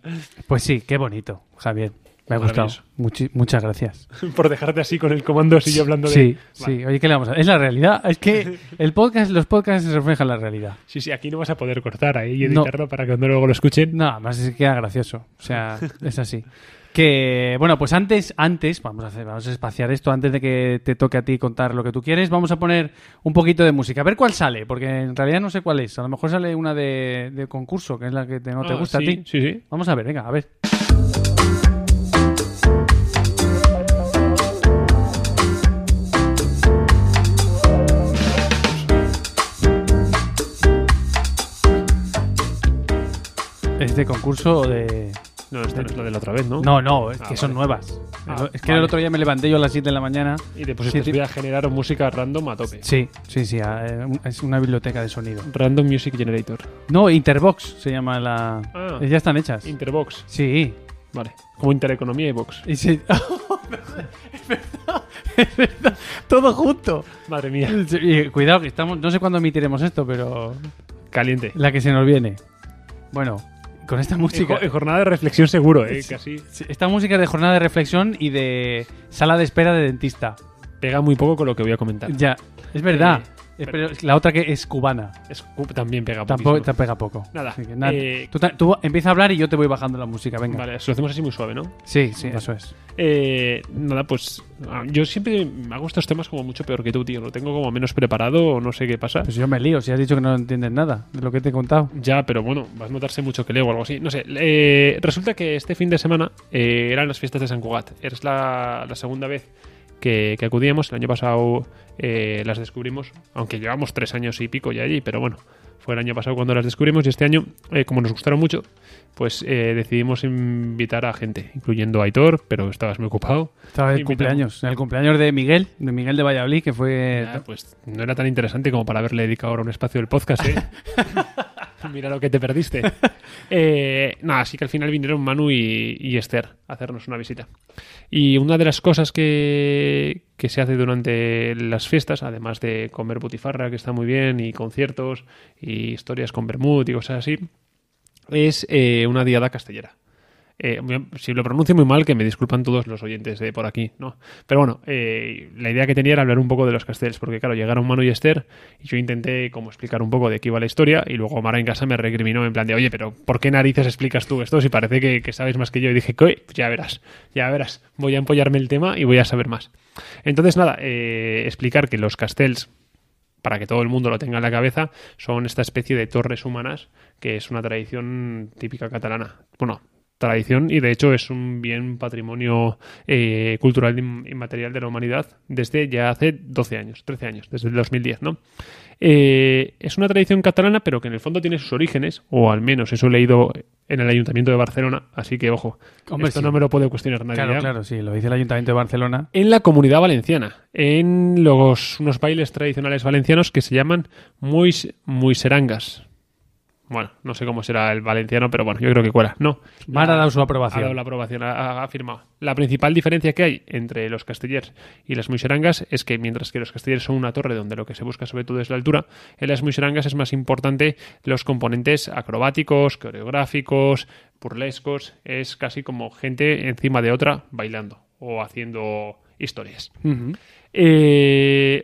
Speaker 1: pues sí, qué bonito, Javier. Me ha gustado. Muchi- muchas gracias.
Speaker 2: por dejarte así con el comando, sigue hablando de.
Speaker 1: Sí,
Speaker 2: Vale.
Speaker 1: sí. Oye, ¿qué le vamos a Es la realidad. Es que el podcast, los podcasts reflejan la realidad.
Speaker 2: Sí, sí, aquí no vas a poder cortar ahí y
Speaker 1: No.
Speaker 2: editarlo para que cuando luego lo escuchen.
Speaker 1: No, además es que queda gracioso. O sea, es así. Que, bueno, pues antes, antes, vamos a hacer, vamos a espaciar esto, antes de que te toque a ti contar lo que tú quieres, vamos a poner un poquito de música. A ver cuál sale, porque en realidad no sé cuál es. A lo mejor sale una de, de concurso, que es la que te- no te
Speaker 2: Ah,
Speaker 1: gusta
Speaker 2: sí,
Speaker 1: a ti.
Speaker 2: Sí, sí.
Speaker 1: Vamos a ver, venga, a ver. ¿Es de concurso o de...?
Speaker 2: No, esta no es la de la otra vez, ¿no?
Speaker 1: No, no, es
Speaker 2: Ah,
Speaker 1: que son nuevas.
Speaker 2: Ah,
Speaker 1: es que
Speaker 2: vale.
Speaker 1: el otro día me levanté yo a las 7 de la mañana.
Speaker 2: Y después
Speaker 1: Sí,
Speaker 2: te
Speaker 1: sí.
Speaker 2: voy a generar música random a tope.
Speaker 1: Sí, sí, sí, eh, es una biblioteca de sonido.
Speaker 2: Random Music Generator.
Speaker 1: No, Interbox se llama la...
Speaker 2: Ah.
Speaker 1: Ya están hechas.
Speaker 2: Interbox.
Speaker 1: Sí.
Speaker 2: Vale. Como Intereconomía y Vox.
Speaker 1: Y sí. es verdad, es verdad. Todo junto.
Speaker 2: Madre mía.
Speaker 1: Y cuidado que estamos, no sé cuándo emitiremos esto, pero
Speaker 2: Caliente.
Speaker 1: la que se nos viene. Bueno, con esta música,
Speaker 2: en jornada de reflexión seguro, ¿eh? Casi.
Speaker 1: Esta música de jornada de reflexión y de sala de espera de dentista.
Speaker 2: Pega muy poco con lo que voy a comentar.
Speaker 1: Ya, es verdad.
Speaker 2: Eh, pero-
Speaker 1: pero la otra que es cubana.
Speaker 2: Es- también pega
Speaker 1: te poco.
Speaker 2: Nada,
Speaker 1: Así que nada.
Speaker 2: eh,
Speaker 1: tú, tú empieza a hablar y yo te voy bajando la música, venga.
Speaker 2: Vale, eso lo hacemos así muy suave, ¿no?
Speaker 1: Sí, sí,
Speaker 2: Vale.
Speaker 1: eso es.
Speaker 2: Eh, nada, pues ah, yo siempre me hago estos temas como mucho peor que tú, tío. Lo tengo como menos preparado o no sé qué pasa.
Speaker 1: Pues yo me lío, si has dicho que no entiendes nada de lo que te he contado.
Speaker 2: Ya, pero bueno, vas a notarse mucho que leo o algo así. No sé, eh, resulta que este fin de semana eran las fiestas de San Cugat. Es la, la segunda vez que, que acudíamos. El año pasado eh, las descubrimos, aunque llevamos tres años y pico ya allí, pero bueno, fue el año pasado cuando las descubrimos y este año, eh, como nos gustaron mucho, pues eh, decidimos invitar a gente, incluyendo a Aitor, pero estabas muy ocupado.
Speaker 1: Estaba
Speaker 2: Invitamos.
Speaker 1: cumpleaños, el cumpleaños de Miguel, de Miguel de Valladolid, que fue...
Speaker 2: Ya, pues no era tan interesante como para haberle dedicado ahora un espacio del podcast, ¿eh? Mira lo que te perdiste. Eh, nada, así que al final vinieron Manu y, y Esther a hacernos una visita. Y una de las cosas que, que se hace durante las fiestas, además de comer butifarra, que está muy bien, y conciertos, y historias con Bermud y cosas así, es eh, una diada castellera. Eh, si lo pronuncio muy mal, que me disculpan todos los oyentes de por aquí, ¿no? Pero bueno, eh, la idea que tenía era hablar un poco de los castells, porque claro, llegaron Manu y Esther, y yo intenté como explicar un poco de qué iba la historia, y luego Mara en casa me recriminó en plan de, oye, pero ¿por qué narices explicas tú esto si parece que, que sabes más que yo? Y dije, "Coi, ya verás, ya verás, voy a empollarme el tema y voy a saber más. Entonces, nada, eh, explicar que los castells, para que todo el mundo lo tenga en la cabeza, son esta especie de torres humanas, que es una tradición típica catalana. Bueno, tradición y de hecho es un bien patrimonio eh, cultural in- inmaterial de la humanidad desde ya hace 12 años, 13 años, desde el 2010, ¿no? Eh, es una tradición catalana, pero que en el fondo tiene sus orígenes, o al menos eso he leído en el Ayuntamiento de Barcelona, así que ojo,
Speaker 1: Hombre,
Speaker 2: esto
Speaker 1: sí.
Speaker 2: no me lo puede cuestionar nadie.
Speaker 1: Claro,
Speaker 2: ¿ya?
Speaker 1: claro, sí, lo dice el Ayuntamiento de Barcelona.
Speaker 2: en la comunidad valenciana, en los, unos bailes tradicionales valencianos que se llaman muy, muy serangas. Bueno, no sé cómo será el valenciano, pero bueno, yo creo que cuela. No.
Speaker 1: Mar ha dado su
Speaker 2: Ha
Speaker 1: aprobación.
Speaker 2: dado la aprobación, ha, ha- ha firmado. La principal diferencia que hay entre los castellers y las muixerangas es que mientras que los castellers son una torre donde lo que se busca sobre todo es la altura, en las muixerangas es más importante los componentes acrobáticos, coreográficos, burlescos. Es casi como gente encima de otra bailando o haciendo historias. Eh,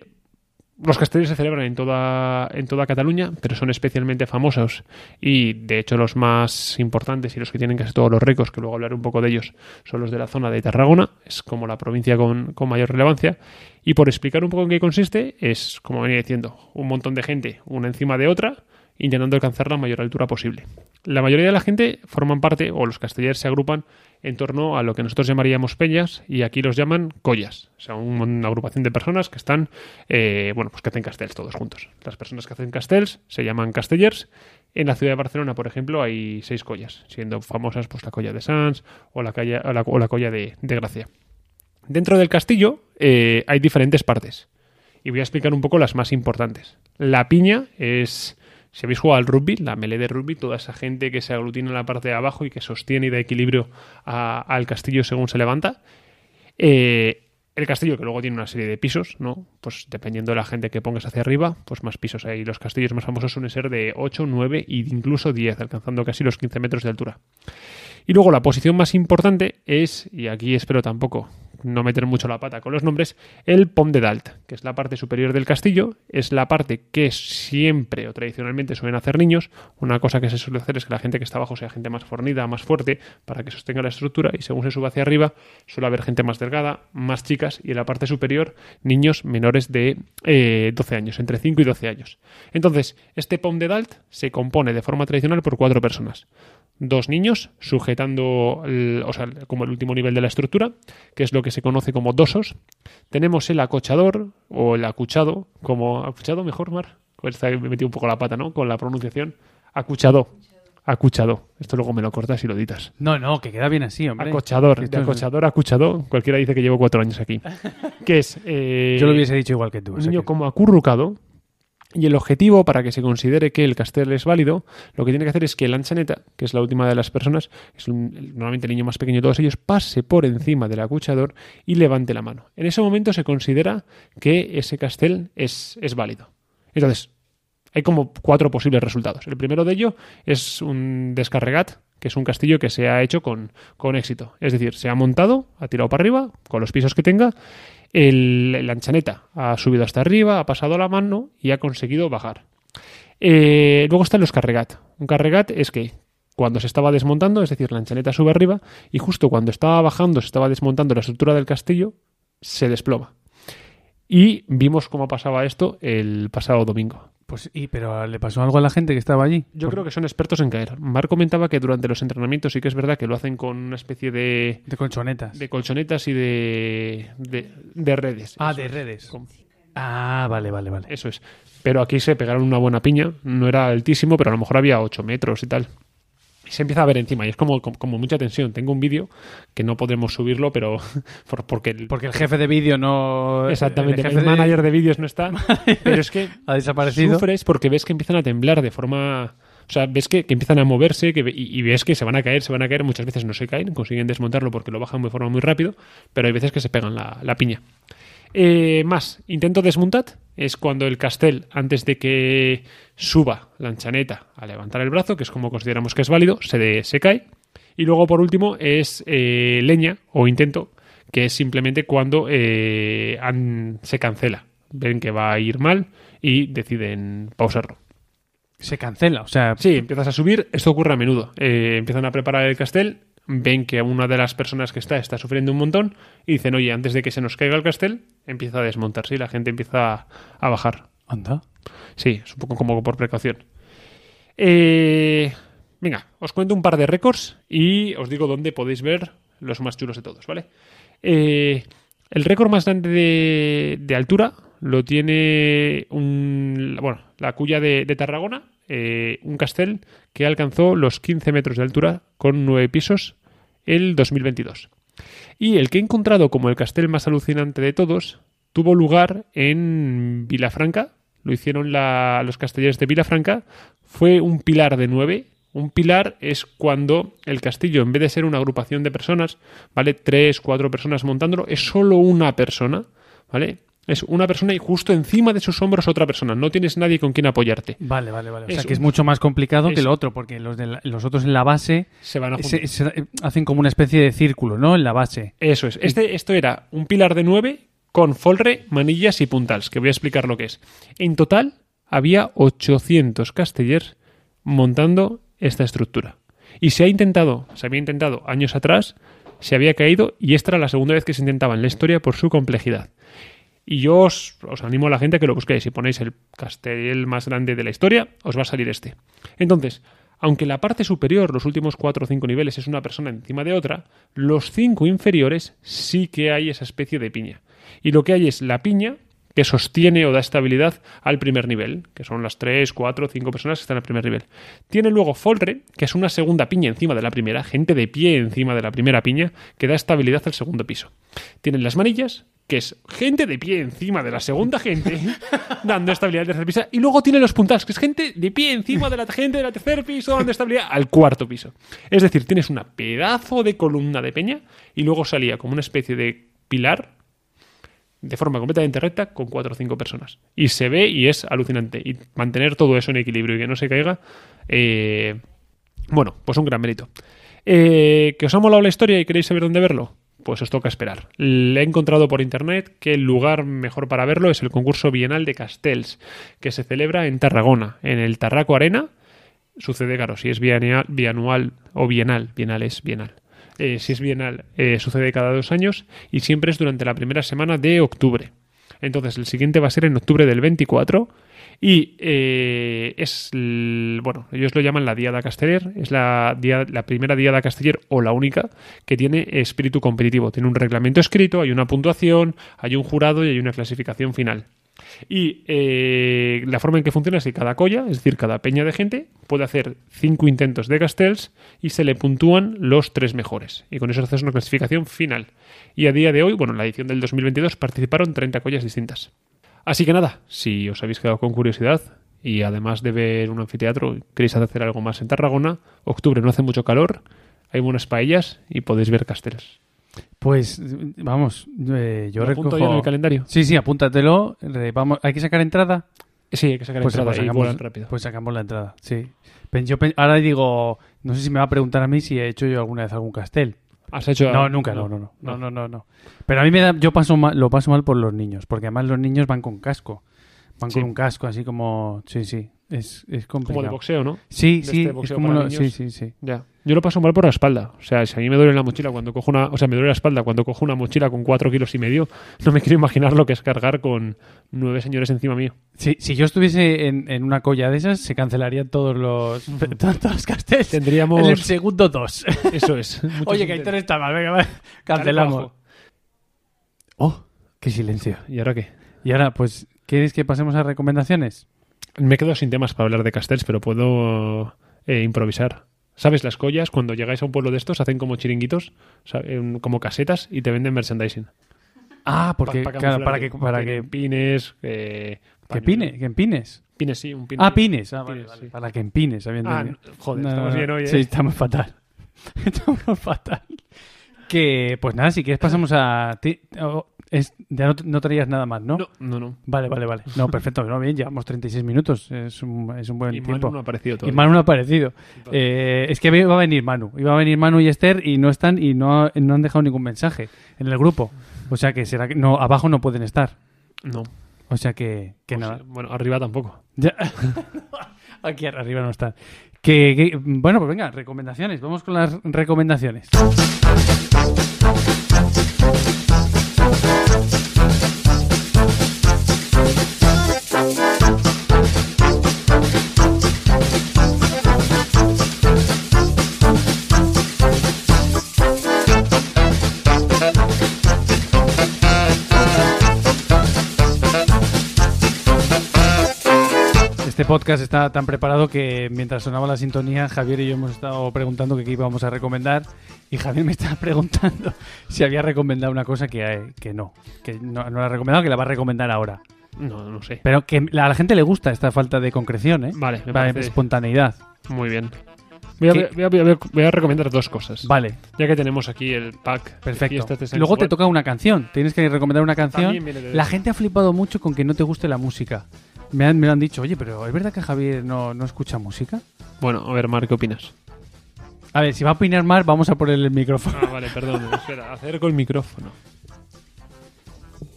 Speaker 2: los castellers se celebran en toda, en toda Cataluña, pero son especialmente famosos y, de hecho, los más importantes y los que tienen casi todos los récords, que luego hablaré un poco de ellos, son los de la zona de Tarragona, es como la provincia con, con mayor relevancia. Y por explicar un poco en qué consiste, es, como venía diciendo, un montón de gente, una encima de otra, intentando alcanzar la mayor altura posible. La mayoría de la gente forman parte, o los castellers se agrupan en torno a lo que nosotros llamaríamos peñas, y aquí los llaman collas. O sea, un- una agrupación de personas que están, eh, bueno, pues que hacen castells todos juntos. Las personas que hacen castells se llaman castellers. En la ciudad de Barcelona, por ejemplo, hay seis collas, siendo famosas pues la colla de Sants o la, calla- o la, o la colla de, de Gracia. Dentro del castillo eh, hay diferentes partes. Y voy a explicar un poco las más importantes. La piña es, si habéis jugado al rugby, la melee de rugby, toda esa gente que se aglutina en la parte de abajo y que sostiene y da equilibrio al castillo según se levanta. Eh, el castillo, que luego tiene una serie de pisos, ¿no? Pues dependiendo de la gente que pongas hacia arriba, pues más pisos hay. Los castillos más famosos suelen ser de 8, 9 e incluso 10, alcanzando casi los 15 metros de altura. Y luego la posición más importante es, y aquí espero tampoco no meter mucho la pata con los nombres, el Pom de Dalt, que es la parte superior del castillo, es la parte que siempre o tradicionalmente suelen hacer niños. Una cosa que se suele hacer es que la gente que está abajo sea gente más fornida, más fuerte, para que sostenga la estructura, y según se sube hacia arriba, suele haber gente más delgada, más chicas, y en la parte superior, niños menores de eh, 12 años, entre 5 y 12 años. Entonces, este Pom de Dalt se compone de forma tradicional por cuatro personas dos niños sujetando el- o sea, como el último nivel de la estructura, que es lo que se conoce como dosos. Tenemos el acochador o el acuchado, como acuchado mejor, Mar. Pues está- me metí un poco la pata, ¿no? Con la pronunciación. Acuchado. Acuchado. Esto luego me lo cortas y lo editas.
Speaker 1: No, no, que queda bien así, hombre.
Speaker 2: Acochador, de acochador acuchado. Cualquiera dice que llevo cuatro años aquí. que es eh,
Speaker 1: Yo lo hubiese dicho igual que tú.
Speaker 2: un niño
Speaker 1: que-
Speaker 2: como acurrucado. Y el objetivo para que se considere que el castel es válido, lo que tiene que hacer es que el anchaneta, que es la última de las personas, es un- normalmente el niño más pequeño de todos ellos, pase por encima del acuchador y levante la mano. En ese momento se considera que ese castel es, es válido. Entonces, hay como cuatro posibles resultados. El primero de ello es un descarregat, que es un castillo que se ha hecho con, con éxito. Es decir, se ha montado, ha tirado para arriba, con los pisos que tenga, el, la anchaneta ha subido hasta arriba, ha pasado la mano y ha conseguido bajar. Eh, luego están los carregat. Un carregat es que cuando se estaba desmontando, es decir, la anchaneta sube arriba y justo cuando estaba bajando, se estaba desmontando la estructura del castillo, se desploma. Y vimos cómo pasaba esto el pasado domingo.
Speaker 1: Pues, y, pero ¿le pasó algo a la gente que estaba allí?
Speaker 2: Yo creo que son expertos en caer. Mar comentaba que durante los entrenamientos sí que es verdad que lo hacen con una especie de,
Speaker 1: De colchonetas.
Speaker 2: de colchonetas y de, de, de redes.
Speaker 1: Ah,
Speaker 2: Eso
Speaker 1: de
Speaker 2: es.
Speaker 1: redes.
Speaker 2: Con-
Speaker 1: Ah, vale, vale, vale.
Speaker 2: Eso es. Pero aquí se pegaron una buena piña. No era altísimo, pero a lo mejor había 8 metros y tal. Y se empieza a ver encima y es como, como, como mucha tensión. Tengo un vídeo que no podremos subirlo, pero por- porque el,
Speaker 1: Porque el jefe de vídeo no...
Speaker 2: exactamente
Speaker 1: el
Speaker 2: el,
Speaker 1: jefe de-
Speaker 2: manager de vídeos no está. pero es que
Speaker 1: ha desaparecido.
Speaker 2: sufres porque ves que empiezan a temblar de forma O sea, ves que, que empiezan a moverse que, y, y ves que se van a caer, se van a caer. Muchas veces no se caen, consiguen desmontarlo porque lo bajan de forma muy rápido, pero hay veces que se pegan la, la piña. Eh, más, intento desmontat es cuando el castel, antes de que suba la anchaneta a levantar el brazo, que es como consideramos que es válido, se, de- se cae. Y luego, por último, es eh, leña o intento, que es simplemente cuando eh, han- se cancela. Ven que va a ir mal y deciden pausarlo.
Speaker 1: Se cancela, o sea,
Speaker 2: Sí, empiezas a subir. Esto ocurre a menudo. Eh, empiezan a preparar el castel, ven que una de las personas que está está sufriendo un montón y dicen, oye, antes de que se nos caiga el castel, empieza a desmontarse y la gente empieza a, a bajar.
Speaker 1: anda.
Speaker 2: Sí, es un poco como por precaución. Eh, venga, os cuento un par de récords y os digo dónde podéis ver los más chulos de todos, ¿vale? Eh, el récord más grande de, de altura lo tiene un, bueno, la cuya de, de Tarragona, eh, un castel que alcanzó los 15 metros de altura con 9 pisos el 2022. Y el que he encontrado como el castel más alucinante de todos tuvo lugar en Vilafranca. Lo hicieron los castellers de Vilafranca. Fue un pilar de nueve. Un pilar es cuando el castillo, en vez de ser una agrupación de personas, ¿vale? Tres, cuatro personas montándolo, es solo una persona, ¿vale? Es una persona y justo encima de sus hombros otra persona. No tienes nadie con quien apoyarte.
Speaker 1: Vale, vale, vale. O sea,
Speaker 2: Es
Speaker 1: que es mucho más complicado que lo otro, porque los, de la- los otros en la base
Speaker 2: Se van a
Speaker 1: se- se- hacen como una especie de círculo, ¿no? En la base.
Speaker 2: Eso es. Este, esto era un pilar de 9 con folre, manillas y puntals, que voy a explicar lo que es. En total había 800 castellers montando esta estructura. Y se ha intentado, se había intentado años atrás, se había caído y esta era la segunda vez que se intentaba en la historia por su complejidad. Y yo os, animo a la gente a que lo busquéis. Si ponéis el castel más grande de la historia, os va a salir este. Entonces, aunque la parte superior, los últimos cuatro o cinco niveles, es una persona encima de otra, los cinco inferiores sí que hay esa especie de piña. Y lo que hay es la piña que sostiene o da estabilidad al primer nivel, que son las tres, cuatro, cinco personas que están al primer nivel. Tiene luego folre, que es una segunda piña encima de la primera, gente de pie encima de la primera piña, que da estabilidad al segundo piso. Tienen las manillas, que es gente de pie encima de la segunda gente, dando estabilidad al tercer piso. Y luego tiene los puntales, que es gente de pie encima de la gente del tercer piso, dando estabilidad al cuarto piso. Es decir, tienes una pedazo de columna de peña y luego salía como una especie de pilar de forma completamente recta con cuatro o cinco personas. Y se ve y es alucinante. Y mantener todo eso en equilibrio y que no se caiga, eh, bueno, pues un gran mérito. Eh, ¿Que os ha molado la historia y queréis saber dónde verlo? Pues os toca esperar. Le he encontrado por internet que el lugar mejor para verlo es el concurso bienal de Castells, que se celebra en Tarragona, en el Tarraco Arena. Sucede, claro, si es bienal, bianual o bienal, bienal es bienal. Eh, si es bienal, eh, sucede cada dos años y siempre es durante la primera semana de octubre. Entonces, el siguiente va a ser en octubre del 24 y eh, es, bueno, ellos lo llaman la Diada Casteller, es la, la primera Diada Casteller o la única que tiene espíritu competitivo. Tiene un reglamento escrito, hay una puntuación, hay un jurado y hay una clasificación final. Y eh, la forma en que funciona es que cada colla, es decir, cada peña de gente, puede hacer cinco intentos de castells y se le puntúan los tres mejores. Y con eso haces una clasificación final. Y a día de hoy, bueno, en la edición del 2022 participaron 30 collas distintas. Así que nada, si os habéis quedado con curiosidad y además de ver un anfiteatro, queréis hacer algo más en Tarragona, octubre no hace mucho calor, hay buenas paellas y podéis ver castells.
Speaker 1: Pues vamos, eh, yo
Speaker 2: ¿Lo apunto
Speaker 1: recojo...
Speaker 2: en el calendario?
Speaker 1: Sí, sí, apúntatelo. Vamos, ¿Hay que sacar entrada?
Speaker 2: Sí, hay que sacar
Speaker 1: Pues,
Speaker 2: entrada
Speaker 1: pues
Speaker 2: y
Speaker 1: sacamos,
Speaker 2: vuelan rápido.
Speaker 1: pues sacamos la entrada, sí. Yo ahora digo, no sé si me va a preguntar a mí si he hecho yo alguna vez algún castel.
Speaker 2: ¿Has hecho
Speaker 1: No, nunca, no, no, no, no, no, no, no. Pero a mí me da, yo paso mal, lo paso mal por los niños, porque además los niños van con casco, van
Speaker 2: Sí.
Speaker 1: con un casco así como, sí, sí, es, es complicado.
Speaker 2: Como de boxeo, ¿no?
Speaker 1: Sí,
Speaker 2: de
Speaker 1: sí,
Speaker 2: este
Speaker 1: es como lo- sí, sí, sí.
Speaker 2: Ya. Yo lo paso mal por la espalda. O sea, si a mí me duele la mochila cuando cojo una. O sea, me duele la espalda cuando cojo una mochila con cuatro kilos y medio, no me quiero imaginar lo que es cargar con nueve señores encima mío.
Speaker 1: Si, si yo estuviese en, en una colla de esas, se cancelarían todos los, todos los castells.
Speaker 2: Tendríamos.
Speaker 1: En el segundo dos.
Speaker 2: Eso es.
Speaker 1: Oye, que. Aitor está mal, venga, cancelamos. Oh, qué silencio.
Speaker 2: ¿Y ahora qué?
Speaker 1: Y ahora, pues, ¿quieres que pasemos a recomendaciones?
Speaker 2: Me quedo sin temas para hablar de castells, pero puedo eh, improvisar. ¿Sabes? Las collas, cuando llegáis a un pueblo de estos, hacen como chiringuitos, como casetas y te venden merchandising.
Speaker 1: Ah, porque,
Speaker 2: Pa- pa
Speaker 1: claro, para que, para que,
Speaker 2: pines, eh,
Speaker 1: ¿Que pine? ¿Que en pines?
Speaker 2: Sí, un pine.
Speaker 1: Ah, pines. Ah, vale,
Speaker 2: Pines,
Speaker 1: vale.
Speaker 2: sí.
Speaker 1: Para que en pines. había
Speaker 2: Ah, joder,
Speaker 1: No,
Speaker 2: estamos bien hoy, ¿eh?
Speaker 1: Sí, estamos fatal. estamos fatal. Que, pues nada, si quieres pasamos a... ti- oh, es- ya no, no traías nada más, ¿no?
Speaker 2: No, no, no.
Speaker 1: Vale, vale, vale. No, perfecto. No, bien, llevamos 36 minutos. Es un, es un buen
Speaker 2: Y
Speaker 1: tiempo.
Speaker 2: Manu no ha aparecido
Speaker 1: y
Speaker 2: todavía.
Speaker 1: Manu no ha aparecido. Eh, es que iba a venir Manu. Iba a venir Manu y Esther y no están y no, no han dejado ningún mensaje en el grupo. O sea que será que no abajo no pueden estar.
Speaker 2: No.
Speaker 1: O sea que, que
Speaker 2: O
Speaker 1: nada.
Speaker 2: sea, bueno, arriba tampoco.
Speaker 1: Ya. Aquí arriba no están. Que, que- bueno, pues venga, recomendaciones. Vamos con las recomendaciones. Thank you. Este podcast está tan preparado que mientras sonaba la sintonía, Javier y yo hemos estado preguntando qué íbamos a recomendar y Javier me estaba preguntando si había recomendado una cosa que, eh, que no, que no, no la ha recomendado, que la va a recomendar ahora.
Speaker 2: No, no sé.
Speaker 1: Pero que a la gente le gusta esta falta de concreción, ¿eh?
Speaker 2: Vale, me parece
Speaker 1: espontaneidad.
Speaker 2: muy bien. Voy a,
Speaker 1: ¿Qué?
Speaker 2: voy a- voy a- voy a recomendar dos cosas.
Speaker 1: Vale,
Speaker 2: Ya que tenemos aquí el pack
Speaker 1: perfecto.
Speaker 2: de
Speaker 1: Luego te toca una canción. Tienes que recomendar una canción. La gente ha flipado mucho con que no te guste la música. Me han, me lo han dicho, oye, pero ¿es verdad que Javier no, no escucha música?
Speaker 2: Bueno, a ver, Mar, ¿qué opinas?
Speaker 1: A ver, si va a opinar más, vamos a ponerle el micrófono.
Speaker 2: Ah, vale, perdón. Espera, acerco el micrófono.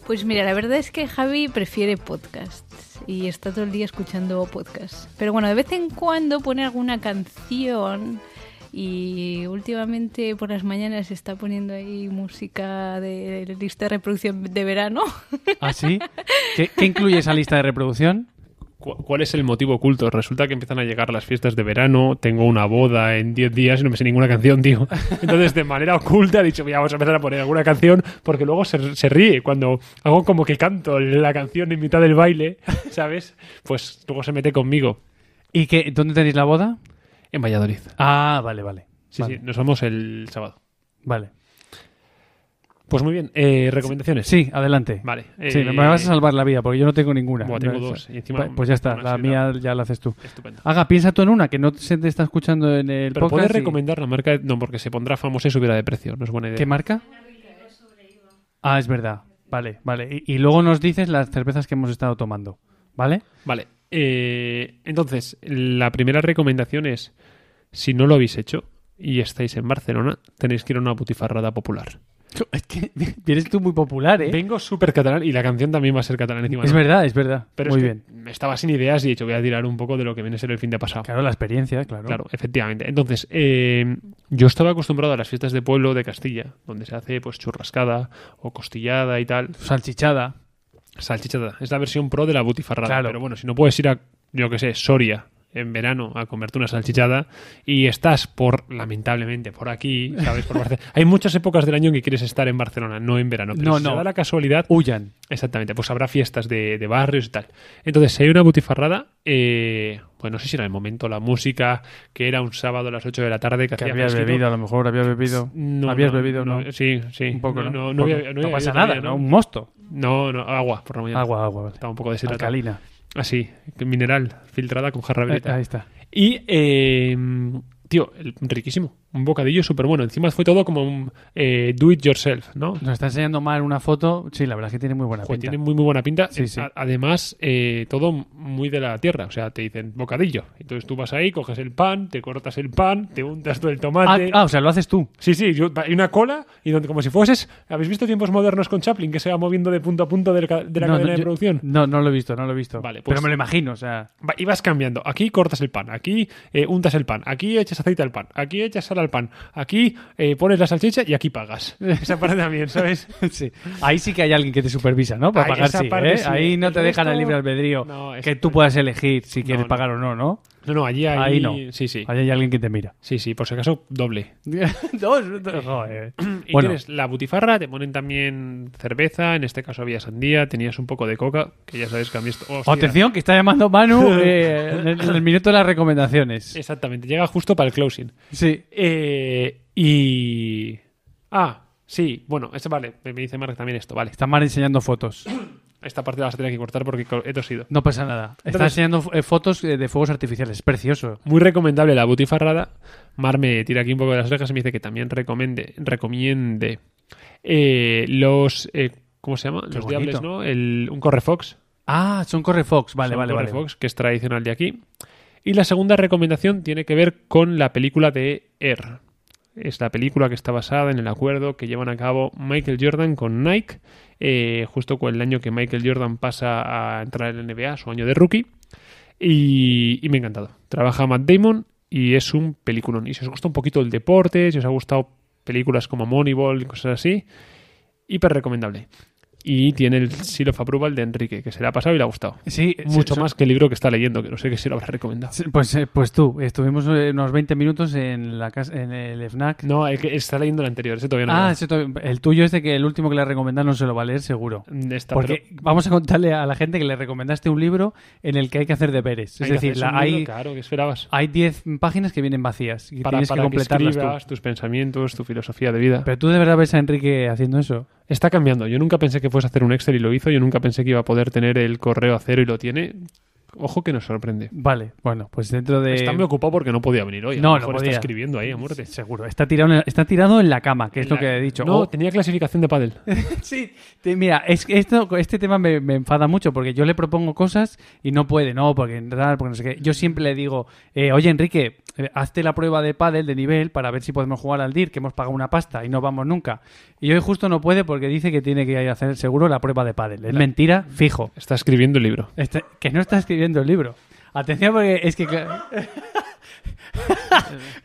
Speaker 3: Pues mira, la verdad es que Javi prefiere podcasts y está todo el día escuchando podcasts. Pero bueno, de vez en cuando pone alguna canción y últimamente por las mañanas está poniendo ahí música de lista de reproducción de verano.
Speaker 1: ¿Ah, sí? ¿Qué, qué incluye esa lista de reproducción?
Speaker 2: ¿Cu- ¿Cuál es el motivo oculto? Resulta que empiezan a llegar las fiestas de verano, tengo una boda en 10 días y no me sé ninguna canción, tío. Entonces, de manera oculta, he dicho, "Mira, vamos a empezar a poner alguna canción, porque luego se, se ríe cuando hago como que canto la canción en mitad del baile, ¿sabes? Pues luego se mete conmigo
Speaker 1: ¿Y qué, dónde tenéis la boda?
Speaker 2: En Valladolid.
Speaker 1: Ah, vale, vale.
Speaker 2: Sí,
Speaker 1: vale,
Speaker 2: sí, nos vamos el sábado.
Speaker 1: Vale.
Speaker 2: Pues muy bien, eh, recomendaciones.
Speaker 1: Sí, adelante.
Speaker 2: Vale.
Speaker 1: Sí,
Speaker 2: eh,
Speaker 1: me vas a salvar la vida porque yo no tengo ninguna.
Speaker 2: Buah, tengo dos, y encima
Speaker 1: pues- ya está, la mía ya la haces tú.
Speaker 2: Estupendo.
Speaker 1: Haga, piensa tú en una que no se te está escuchando en el
Speaker 2: Pero
Speaker 1: podcast.
Speaker 2: puedes
Speaker 1: y-
Speaker 2: recomendar la marca, no, porque se pondrá famosa y subirá de precio, no es buena idea.
Speaker 1: ¿Qué marca? Ah, es verdad. Vale, vale. Y, y luego nos dices las cervezas que hemos estado tomando. ¿Vale?
Speaker 2: Vale. Eh, entonces, la primera recomendación es, si no lo habéis hecho y estáis en Barcelona, tenéis que ir a una butifarrada popular.
Speaker 1: Es que vienes tú muy popular, ¿eh?
Speaker 2: Vengo súper catalán y la canción también va a ser catalán encima.
Speaker 1: Es
Speaker 2: ¿no?
Speaker 1: verdad, es verdad.
Speaker 2: Pero
Speaker 1: muy
Speaker 2: es
Speaker 1: bien.
Speaker 2: que estaba sin ideas y he dicho, voy a tirar un poco de lo que viene a ser el fin de pasado.
Speaker 1: Claro, la experiencia, claro.
Speaker 2: Claro, efectivamente. Entonces, eh, yo estaba acostumbrado a las fiestas de pueblo de Castilla, donde se hace pues churrascada o costillada y tal.
Speaker 1: Salchichada.
Speaker 2: Salchichada. Es la versión pro de la butifarrada.
Speaker 1: Claro.
Speaker 2: Pero bueno, si no puedes ir a, yo que sé, Soria en verano a comerte una salchichada y estás por, lamentablemente, por aquí, ¿sabes? Por Barcelona. Hay muchas épocas del año en que quieres estar en Barcelona, no en verano. Pero
Speaker 1: No,
Speaker 2: si
Speaker 1: no.
Speaker 2: se da la casualidad,
Speaker 1: Huyan.
Speaker 2: exactamente, pues habrá fiestas de, de barrios y tal. Entonces, si hay una butifarrada, eh, pues no sé si era el momento, la música, que era un sábado a las 8 de la tarde, que,
Speaker 1: Que
Speaker 2: fresquito.
Speaker 1: bebido, a lo mejor habías bebido.
Speaker 2: No,
Speaker 1: habías
Speaker 2: no,
Speaker 1: bebido, ¿no?
Speaker 2: Sí, sí.
Speaker 1: Un poco, ¿no?
Speaker 2: No, no,
Speaker 1: poco.
Speaker 2: había- no había
Speaker 1: pasa nada,
Speaker 2: todavía,
Speaker 1: ¿no? Un mosto.
Speaker 2: No, no, agua por la mañana.
Speaker 1: Agua, agua, vale.
Speaker 2: Estaba un poco.
Speaker 1: Alcalina.
Speaker 2: Así, mineral, filtrada con jarra
Speaker 1: Eh,
Speaker 2: veleta.
Speaker 1: ahí está.
Speaker 2: Y, eh, tío, el- riquísimo. Un bocadillo súper bueno. Encima fue todo como un eh, do it yourself, ¿no?
Speaker 1: Nos está enseñando mal una foto. Sí, la verdad es que tiene muy buena
Speaker 2: Joder,
Speaker 1: pinta.
Speaker 2: tiene muy, muy buena pinta.
Speaker 1: Sí, sí.
Speaker 2: además, eh, todo muy de la tierra. O sea, te dicen bocadillo. Entonces tú vas ahí, coges el pan, te cortas el pan, te untas todo el
Speaker 1: Ah,
Speaker 2: tomate.
Speaker 1: ah, o sea, lo haces tú.
Speaker 2: Sí, sí, yo- hay una cola y donde como si fueses... ¿Habéis visto tiempos modernos con Chaplin que se va moviendo de punto a punto de la
Speaker 1: No,
Speaker 2: cadena
Speaker 1: no,
Speaker 2: de
Speaker 1: yo-
Speaker 2: producción?
Speaker 1: No, no lo he visto, no lo he visto.
Speaker 2: Vale, pues-
Speaker 1: Pero me lo imagino, o sea.
Speaker 2: Y vas cambiando. Aquí cortas el pan, aquí eh, untas el pan, aquí echas aceite al pan, aquí echas sal al pan, aquí eh, pones la salchicha y aquí pagas. Esa parte también, ¿sabes?
Speaker 1: sí. Ahí sí que hay alguien que te supervisa, ¿no? Para
Speaker 2: Ahí,
Speaker 1: pagar sí, ¿eh?
Speaker 2: sí.
Speaker 1: Ahí no te dejan el libre albedrío.
Speaker 2: No,
Speaker 1: que tú puedas elegir si quieres
Speaker 2: no.
Speaker 1: pagar o no, ¿no?
Speaker 2: No, no, allí,
Speaker 1: Ahí no.
Speaker 2: Sí, sí.
Speaker 1: Hay alguien que te mira.
Speaker 2: Sí, sí, por si acaso, doble.
Speaker 1: dos, dos. Joder.
Speaker 2: Y
Speaker 1: Bueno.
Speaker 2: tienes la butifarra, te ponen también cerveza, en este caso había sandía, tenías un poco de coca, que ya sabes que a mí esto... hostia.
Speaker 1: Atención, que está llamando Manu eh, en, el, en el minuto de las recomendaciones.
Speaker 2: Exactamente, llega justo para el closing.
Speaker 1: Sí.
Speaker 2: Eh, y... Ah, sí, bueno, este vale, me me dice Mark también esto, vale.
Speaker 1: Está mal enseñando fotos.
Speaker 2: Esta parte la vas a tener que cortar porque he tosido.
Speaker 1: No pasa nada. Está enseñando eh, fotos eh, de fuegos artificiales. Es precioso.
Speaker 2: Muy recomendable la butifarrada. Mar me tira aquí un poco de las orejas y me dice que también recomende, recomiende eh, los... eh, ¿Cómo se llama? Los
Speaker 1: bonito.
Speaker 2: diables, ¿no? El, un correfox.
Speaker 1: Ah, son Correfox. Vale,
Speaker 2: Son
Speaker 1: vale, vale.
Speaker 2: Correfox, que es tradicional de aquí. Y la segunda recomendación tiene que ver con la película de Air. Es la película que está basada en el acuerdo que llevan a cabo Michael Jordan con Nike, eh, justo con el año que Michael Jordan pasa a entrar en la NBA, su año de rookie. Y, me ha encantado. Trabaja Matt Damon y es un peliculón. Y si os gusta un poquito el deporte, si os ha gustado películas como Moneyball y cosas así, hiper recomendable. Y tiene el seal of approval de Enrique, que se le ha pasado y le ha gustado.
Speaker 1: Sí,
Speaker 2: Mucho
Speaker 1: sí,
Speaker 2: más que el libro que está leyendo, que no sé qué se lo habrá recomendado.
Speaker 1: Pues, eh, pues tú, estuvimos eh, unos 20 minutos en la casa, en el FNAC.
Speaker 2: No, el que está leyendo el anterior, ese todavía no.
Speaker 1: ah, ese to- el tuyo es de que el último que le recomendaron no se lo va a leer seguro. Porque
Speaker 2: pero
Speaker 1: vamos a contarle a la gente que le recomendaste un libro en el que hay que hacer deberes. Es
Speaker 2: hay que
Speaker 1: decir, la- hay,
Speaker 2: claro,
Speaker 1: hay 10 páginas que vienen vacías y
Speaker 2: Para,
Speaker 1: tienes
Speaker 2: para
Speaker 1: que
Speaker 2: que,
Speaker 1: completarlas tú.
Speaker 2: tus pensamientos, tu filosofía de vida.
Speaker 1: Pero tú de verdad ves a Enrique haciendo eso.
Speaker 2: Está cambiando. Yo nunca pensé que fuese a hacer un Excel y lo hizo. Yo nunca pensé que iba a poder tener el correo a cero y lo tiene. Ojo que nos sorprende.
Speaker 1: Vale, bueno, pues dentro de...
Speaker 2: Está muy ocupado porque no podía venir hoy. A
Speaker 1: No,
Speaker 2: lo
Speaker 1: no
Speaker 2: mejor
Speaker 1: podía.
Speaker 2: está escribiendo ahí a muerte.
Speaker 1: Seguro, está tirado, en la- está tirado en la cama, que es
Speaker 2: En
Speaker 1: lo
Speaker 2: la-
Speaker 1: que he dicho.
Speaker 2: No,
Speaker 1: O-
Speaker 2: tenía clasificación de pádel.
Speaker 1: Sí, te- mira, es esto, este tema me, me enfada mucho porque yo le propongo cosas y no puede, no, porque tal, porque no sé qué. Yo siempre le digo, eh, oye Enrique, eh, hazte la prueba de pádel de nivel para ver si podemos jugar al DIR, que hemos pagado una pasta y no vamos nunca. Y hoy justo no puede porque dice que tiene que hacer seguro la prueba de pádel. Es mentira, fijo.
Speaker 2: Está escribiendo el libro.
Speaker 1: Este- que no está escribiendo el libro. Atención porque es que...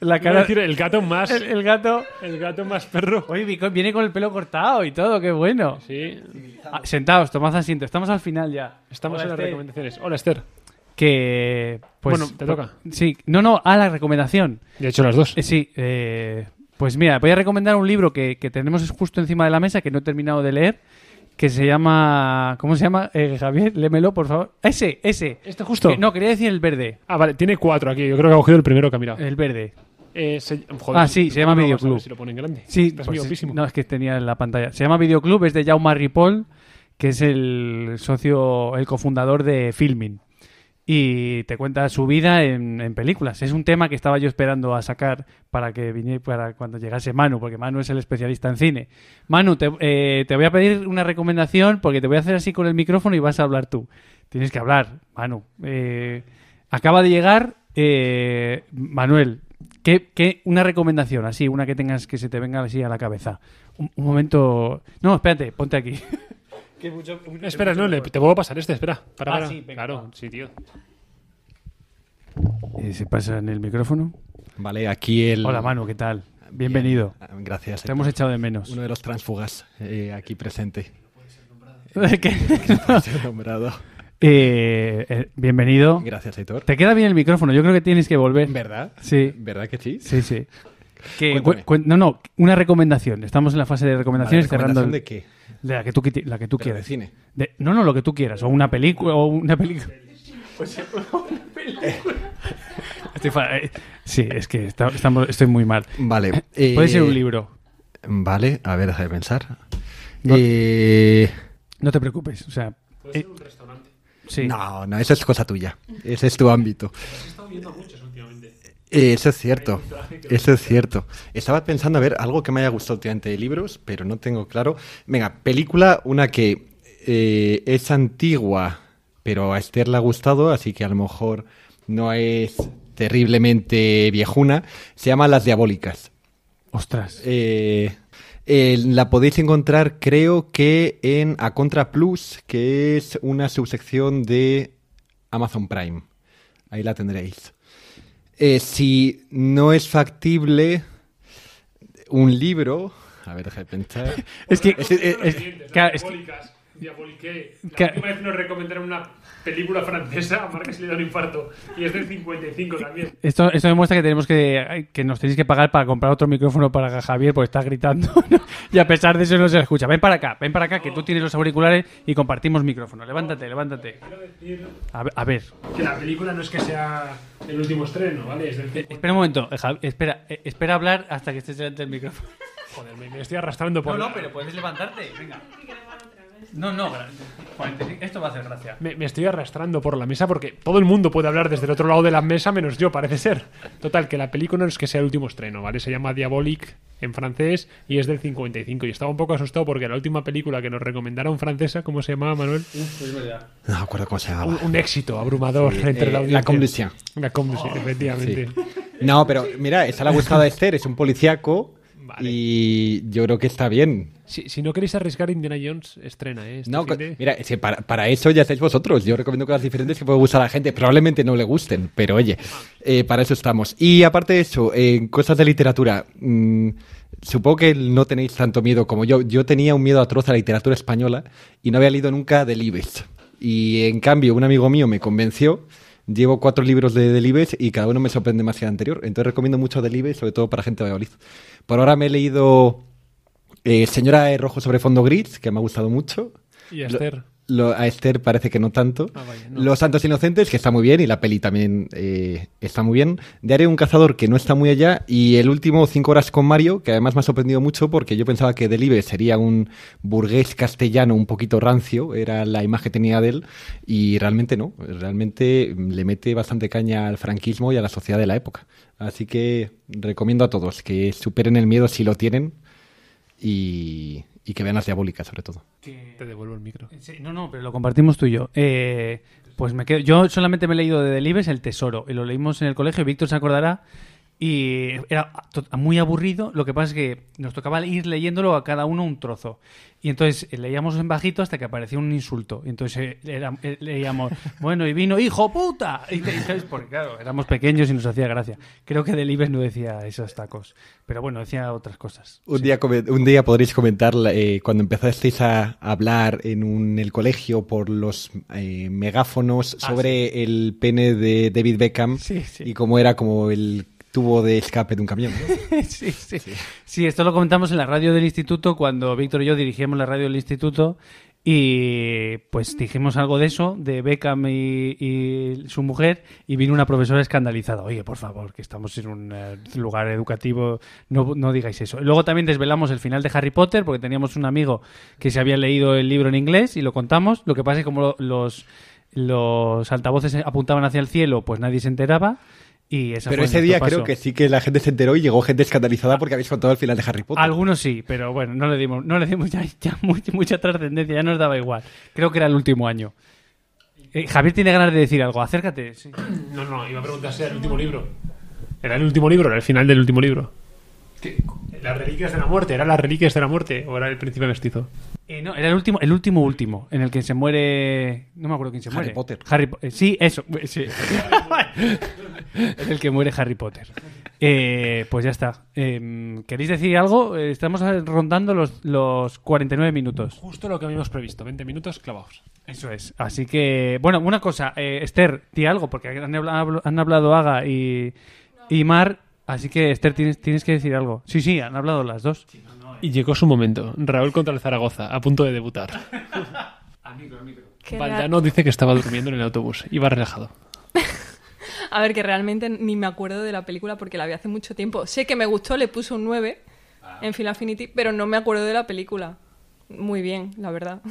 Speaker 1: la cara...
Speaker 2: decir el gato más.
Speaker 1: El, el gato...
Speaker 2: El gato más perro.
Speaker 1: Oye, viene con el pelo cortado y todo, qué bueno.
Speaker 2: Sí.
Speaker 1: Ah, sentaos, tomad asiento. Estamos al final ya.
Speaker 2: Estamos
Speaker 1: Hola,
Speaker 2: en las
Speaker 1: Esther.
Speaker 2: recomendaciones. Hola, Esther.
Speaker 1: Que. Pues,
Speaker 2: Bueno, te toca.
Speaker 1: Sí, no, no, a la recomendación.
Speaker 2: Ya he hecho las dos.
Speaker 1: Eh, sí, eh, pues mira, voy a recomendar un libro que, que tenemos justo encima de la mesa que no he terminado de leer. Que se llama. ¿Cómo se llama? Eh, Javier, lémelo, por favor. Ese, ese.
Speaker 2: ¿Este justo?
Speaker 1: Que- no, quería decir el verde.
Speaker 2: Ah, vale, tiene cuatro aquí. Yo creo que ha cogido el primero que ha mirado.
Speaker 1: El verde.
Speaker 2: Eh, se- joder,
Speaker 1: Ah, sí, se llama
Speaker 2: ¿cómo no vas a
Speaker 1: Videoclub.
Speaker 2: ver Si lo ponen grande.
Speaker 1: Sí,
Speaker 2: Estás
Speaker 1: pues,
Speaker 2: miopísimo.
Speaker 1: No, es que tenía en la pantalla. Se llama Videoclub, es de Jaume Ripoll, que es el socio, el cofundador de Filmin. Y te cuenta su vida en, películas. Es un tema que estaba yo esperando a sacar para que viniera para cuando llegase Manu, porque Manu es el especialista en cine. Manu, te, eh, te voy a pedir una recomendación porque te voy a hacer así con el micrófono y vas a hablar tú. Tienes que hablar, Manu. Eh, acaba de llegar eh, Manuel. ¿Qué, qué- una recomendación, así, una que tengas que se te venga así a la cabeza. Un momento. No, espérate, ponte aquí.
Speaker 2: Espera, no, le- te puedo pasar este, espera. Para,
Speaker 1: Ah,
Speaker 2: para.
Speaker 1: sí, venga,
Speaker 2: claro,
Speaker 1: va.
Speaker 2: sí, tío.
Speaker 1: Eh, ¿Se pasa en el micrófono?
Speaker 5: Vale, aquí el...
Speaker 1: Hola, Manu, ¿qué tal? Bienvenido.
Speaker 5: Ah, Gracias.
Speaker 1: Te hemos echado de menos.
Speaker 5: Uno de los transfugas eh, aquí presente.
Speaker 1: ¿Qué?
Speaker 5: Ser nombrado.
Speaker 1: Eh, eh, bienvenido.
Speaker 5: Gracias, Aitor.
Speaker 1: Te queda bien el micrófono, yo creo que tienes que volver.
Speaker 5: ¿Verdad?
Speaker 1: Sí,
Speaker 5: ¿Verdad que sí?
Speaker 1: sí, sí. Que, no, no, una recomendación. Estamos en la fase de recomendaciones
Speaker 5: Vale,
Speaker 1: cerrando.
Speaker 5: ¿recomendación
Speaker 1: el-
Speaker 5: de qué?
Speaker 1: De la que tú, quiti- la que tú
Speaker 5: Pero de
Speaker 1: quieras.
Speaker 5: cine.
Speaker 1: De- no, no, lo que tú quieras. O una película. O una película. Estoy fa- eh, sí, es que está- estamos, estoy muy mal.
Speaker 5: Vale.
Speaker 1: Puede
Speaker 5: eh,
Speaker 1: ser un libro.
Speaker 5: Vale, a ver, deja de pensar.
Speaker 1: No-
Speaker 5: Eh,
Speaker 1: No te preocupes. O sea. eh, sí.
Speaker 5: No, no, eso es cosa tuya. Ese es tu ámbito. Eh, Eso es cierto. Eso es cierto. Estaba pensando a ver algo que me haya gustado últimamente de libros, pero no tengo claro. Venga, película, una que eh, es antigua, pero a Esther le ha gustado, así que a lo mejor no es terriblemente viejuna. Se llama Las Diabólicas.
Speaker 1: Ostras.
Speaker 5: Eh, eh, la podéis encontrar, creo que en A Contra Plus, que es una subsección de Amazon Prime. Ahí la tendréis. Eh, si no es factible un libro, a ver, deja de pensar.
Speaker 1: Es que.
Speaker 5: Es- es-
Speaker 1: es- claro, es que-
Speaker 2: Diaboliqué. La
Speaker 1: Que-
Speaker 2: última vez nos recomendaron una película francesa, a Marca se le da un infarto. Y es del 55 también.
Speaker 1: Esto, esto demuestra que tenemos que, que nos tenéis que pagar para comprar otro micrófono para Javier porque está gritando y a pesar de eso no se escucha. Ven para acá, ven para acá que tú tienes los auriculares y compartimos micrófono. Levántate, levántate. A ver, a ver.
Speaker 2: Que la película no es que sea el último estreno, ¿vale? Es del
Speaker 1: Eh, espera un momento, eh, Javi- espera, eh, espera hablar hasta que estés delante del micrófono.
Speaker 2: Joder, me, me estoy arrastrando por.
Speaker 1: puedes levantarte, venga. No, no, 45. Esto va a hacer gracia.
Speaker 2: Me, me estoy arrastrando por la mesa porque todo el mundo puede hablar desde el otro lado de la mesa menos yo, parece ser. Total, que la película no es que sea el último estreno, ¿vale? Se llama Diabolic en francés y es del 55. Y estaba un poco asustado porque la última película que nos recomendaron francesa, ¿cómo se llamaba, Manuel?
Speaker 5: No me acuerdo cómo se llamaba.
Speaker 2: Un, un éxito abrumador
Speaker 5: Sí,
Speaker 2: entre
Speaker 5: eh,
Speaker 2: la audiencia.
Speaker 5: La Condition.
Speaker 2: La Condition, efectivamente.
Speaker 5: No, pero mira, esa le ha gustado a Esther, es un policíaco
Speaker 2: Vale.
Speaker 5: y yo creo que está bien.
Speaker 2: Si, si no queréis arriesgar, Indiana Jones estrena, ¿eh? Este
Speaker 5: No,
Speaker 2: de-
Speaker 5: mira, para, para eso ya estáis vosotros. Yo recomiendo cosas diferentes que puede gustar a la gente. Probablemente no le gusten, pero oye, eh, para eso estamos. Y aparte de eso, en cosas de literatura, mm, supongo que no tenéis tanto miedo como yo. Yo tenía un miedo atroz a la literatura española y no había leído nunca Delibes. Y en cambio, un amigo mío me convenció. Llevo cuatro libros de Delibes y cada uno me sorprende más que el anterior. Entonces recomiendo mucho Delibes, sobre todo para gente de Valladolid. Por ahora me he leído eh, Señora de Rojo sobre fondo gris, que me ha gustado mucho.
Speaker 2: Y Esther.
Speaker 5: A Esther parece que no tanto.
Speaker 2: Ah, vaya, no.
Speaker 5: Los Santos Inocentes, que está muy bien, y la peli también eh, está muy bien. Diario de un cazador, que no está muy allá. Y el último, Cinco horas con Mario, que además me ha sorprendido mucho porque yo pensaba que Delibes sería un burgués castellano un poquito rancio, era la imagen que tenía de él, y realmente no. Realmente le mete bastante caña al franquismo y a la sociedad de la época. Así que recomiendo a todos que superen el miedo si lo tienen y, y que vean las diabólicas, sobre todo.
Speaker 2: Te devuelvo el micro.
Speaker 1: Sí, no, no, pero lo compartimos tú y yo. Eh, pues me quedo. Yo solamente me he leído de Delibes El Tesoro. Y lo leímos en el colegio. Víctor se acordará. Y era muy aburrido. Lo que pasa es que nos tocaba ir leyéndolo a cada uno un trozo. Y entonces eh, leíamos en bajito hasta que aparecía un insulto. Y entonces eh, era- eh, leíamos, bueno, y vino, hijo puta. Y, entonces, porque claro, éramos pequeños y nos hacía gracia. Creo que Delibes no decía esos tacos. Pero bueno, decía otras cosas.
Speaker 5: Un, día, come- un día podréis comentar eh, cuando empezasteis a hablar en un- el colegio por los eh, megáfonos sobre el pene de David Beckham
Speaker 1: Sí, sí.
Speaker 5: y cómo era como el tubo de escape de un camión. ¿no?
Speaker 1: sí, sí. Sí, esto lo comentamos en la radio del instituto cuando Víctor y yo dirigíamos la radio del instituto y pues dijimos algo de eso, de Beckham y, y su mujer, y vino una profesora escandalizada. Oye, por favor, que estamos en un eh, lugar educativo, no, no digáis eso. Luego también desvelamos el final de Harry Potter porque teníamos un amigo que se había leído el libro en inglés y lo contamos. Lo que pasa es que como lo- los, los altavoces apuntaban hacia el cielo, pues nadie se enteraba. Y esa
Speaker 5: Pero
Speaker 1: fue
Speaker 5: ese día
Speaker 1: paso.
Speaker 5: creo que sí que la gente se enteró y llegó gente escandalizada porque habéis contado el final de Harry Potter.
Speaker 1: Algunos sí, pero bueno, no le dimos, no le dimos ya, ya mu- mucha trascendencia, ya nos daba igual. Creo que era el último año. Eh, Javier tiene ganas de decir algo, acércate. sí.
Speaker 2: No, no, iba a preguntar si era el último libro. ¿Era el último libro? ¿Era el final del último libro? ¿Las reliquias de la muerte? ¿Era las reliquias de la muerte? ¿O era el príncipe mestizo?
Speaker 1: Eh, no, era el último, el último último, en el que se muere. No me acuerdo quién se
Speaker 5: Harry
Speaker 1: muere.
Speaker 5: Potter.
Speaker 1: Harry Po- eh, sí, eso. eh, Sí. en el que muere Harry Potter. Eh, pues ya está. Eh, ¿Queréis decir algo? Eh, estamos rondando los, los 49 minutos.
Speaker 2: Justo lo que habíamos previsto, 20 minutos clavados.
Speaker 1: Eso es. Así que, bueno, una cosa, eh, Esther, di algo, porque han hablado, han hablado Aga y, y Mar, así que Esther, tienes, tienes que decir algo. Sí, sí, han hablado las dos.
Speaker 2: Y llegó su momento. Raúl contra el Zaragoza, a punto de debutar.
Speaker 6: Que real-
Speaker 2: Valdano dice que estaba durmiendo en el autobús. Iba relajado.
Speaker 6: A ver, que realmente ni me acuerdo de la película porque la vi hace mucho tiempo. Sé que me gustó, le puse un 9 en Final Affinity, pero no me acuerdo de la película. Muy bien, la verdad.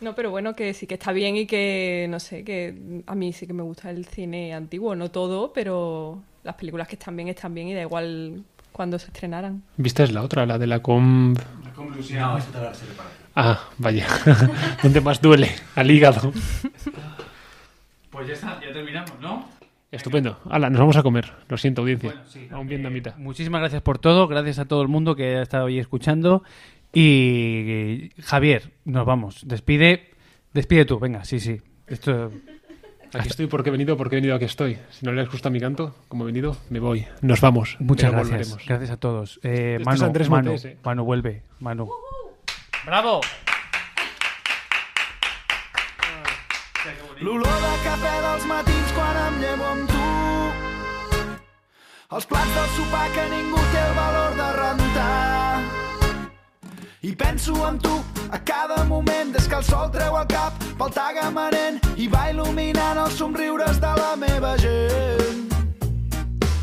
Speaker 6: No, pero bueno, que sí que está bien y que, no sé, que a mí sí que me gusta el cine antiguo, no todo, pero las películas que están bien están bien y da igual cuando se estrenaran.
Speaker 2: ¿Viste la otra, la de la com... Ah, vaya. ¿Dónde más duele? Al hígado.
Speaker 1: Pues ya está, ya terminamos, ¿no?
Speaker 2: Estupendo. Hala, nos vamos a comer. Lo siento, audiencia.
Speaker 1: Bueno, sí,
Speaker 2: a un
Speaker 1: eh,
Speaker 2: vietnamita.
Speaker 1: muchísimas gracias por todo, gracias a todo el mundo que ha estado hoy escuchando. Y Javier, nos vamos. Despide, despide tú, venga, sí, sí. Esto,
Speaker 2: Aquí estoy porque he venido, porque he venido, aquí estoy. Si no les gusta mi canto, como he venido, me voy. Nos vamos.
Speaker 1: muchas gracias.
Speaker 2: volveremos.
Speaker 1: Gracias a todos. Eh,
Speaker 2: Este es
Speaker 1: Manu,
Speaker 2: Andrés
Speaker 1: Manu,
Speaker 2: Montes, eh.
Speaker 1: Manu, vuelve. Manu. ¡Bravo!
Speaker 7: L'olor de cafè dels matins quan em llevo amb tu. Els plats del sopar que ningú té el valor de rentar. I penso en tu a cada moment des que el sol treu el cap pel tagamanent i va il·luminant els somriures de la meva gent.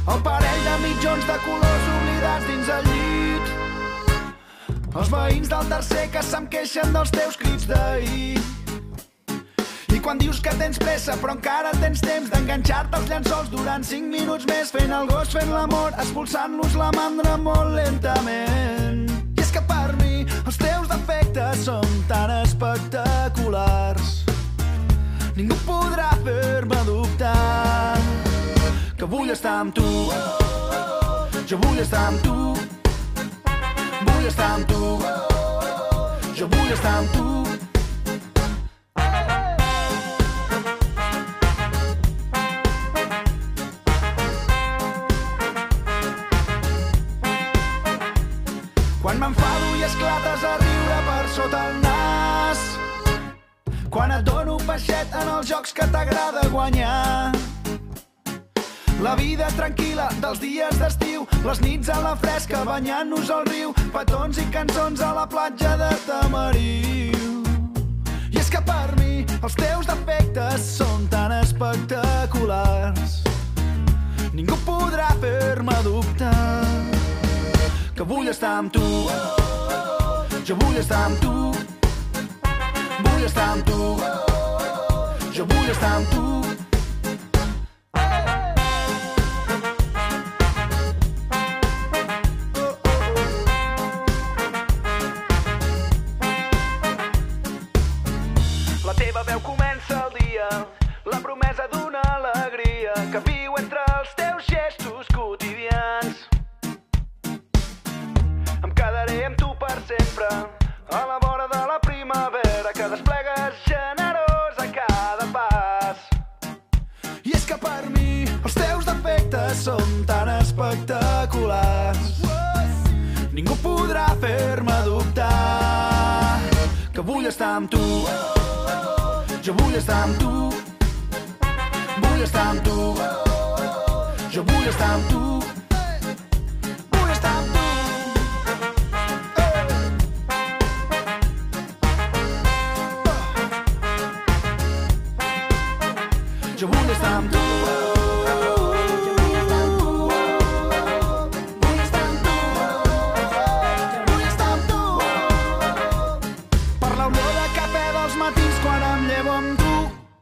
Speaker 7: El parell de mitjons de colors oblidats dins el llit. Els veïns del tercer que se'm queixen dels teus crits d'ahir. Quan dius que tens pressa però encara tens temps d'enganxar-te als llençols durant 5 minuts més fent el gos, fent l'amor, expulsant-los la mandra molt lentament. I és que per mi els teus defectes són tan espectaculars. Ningú podrà fer-me dubtar que vull estar amb tu. Jo vull estar amb tu. Vull estar amb tu. Jo vull estar amb tu Quan et dono peixet en els jocs que t'agrada guanyar. La vida tranquil·la dels dies d'estiu, les nits a la fresca banyant-nos al riu, petons i cançons a la platja de Tamariu. I és que per mi els teus defectes són tan espectaculars. Ningú podrà fer-me dubtar que vull estar amb tu. Jo vull estar amb tu vull estar amb tu jo vull estar amb tu Jo vull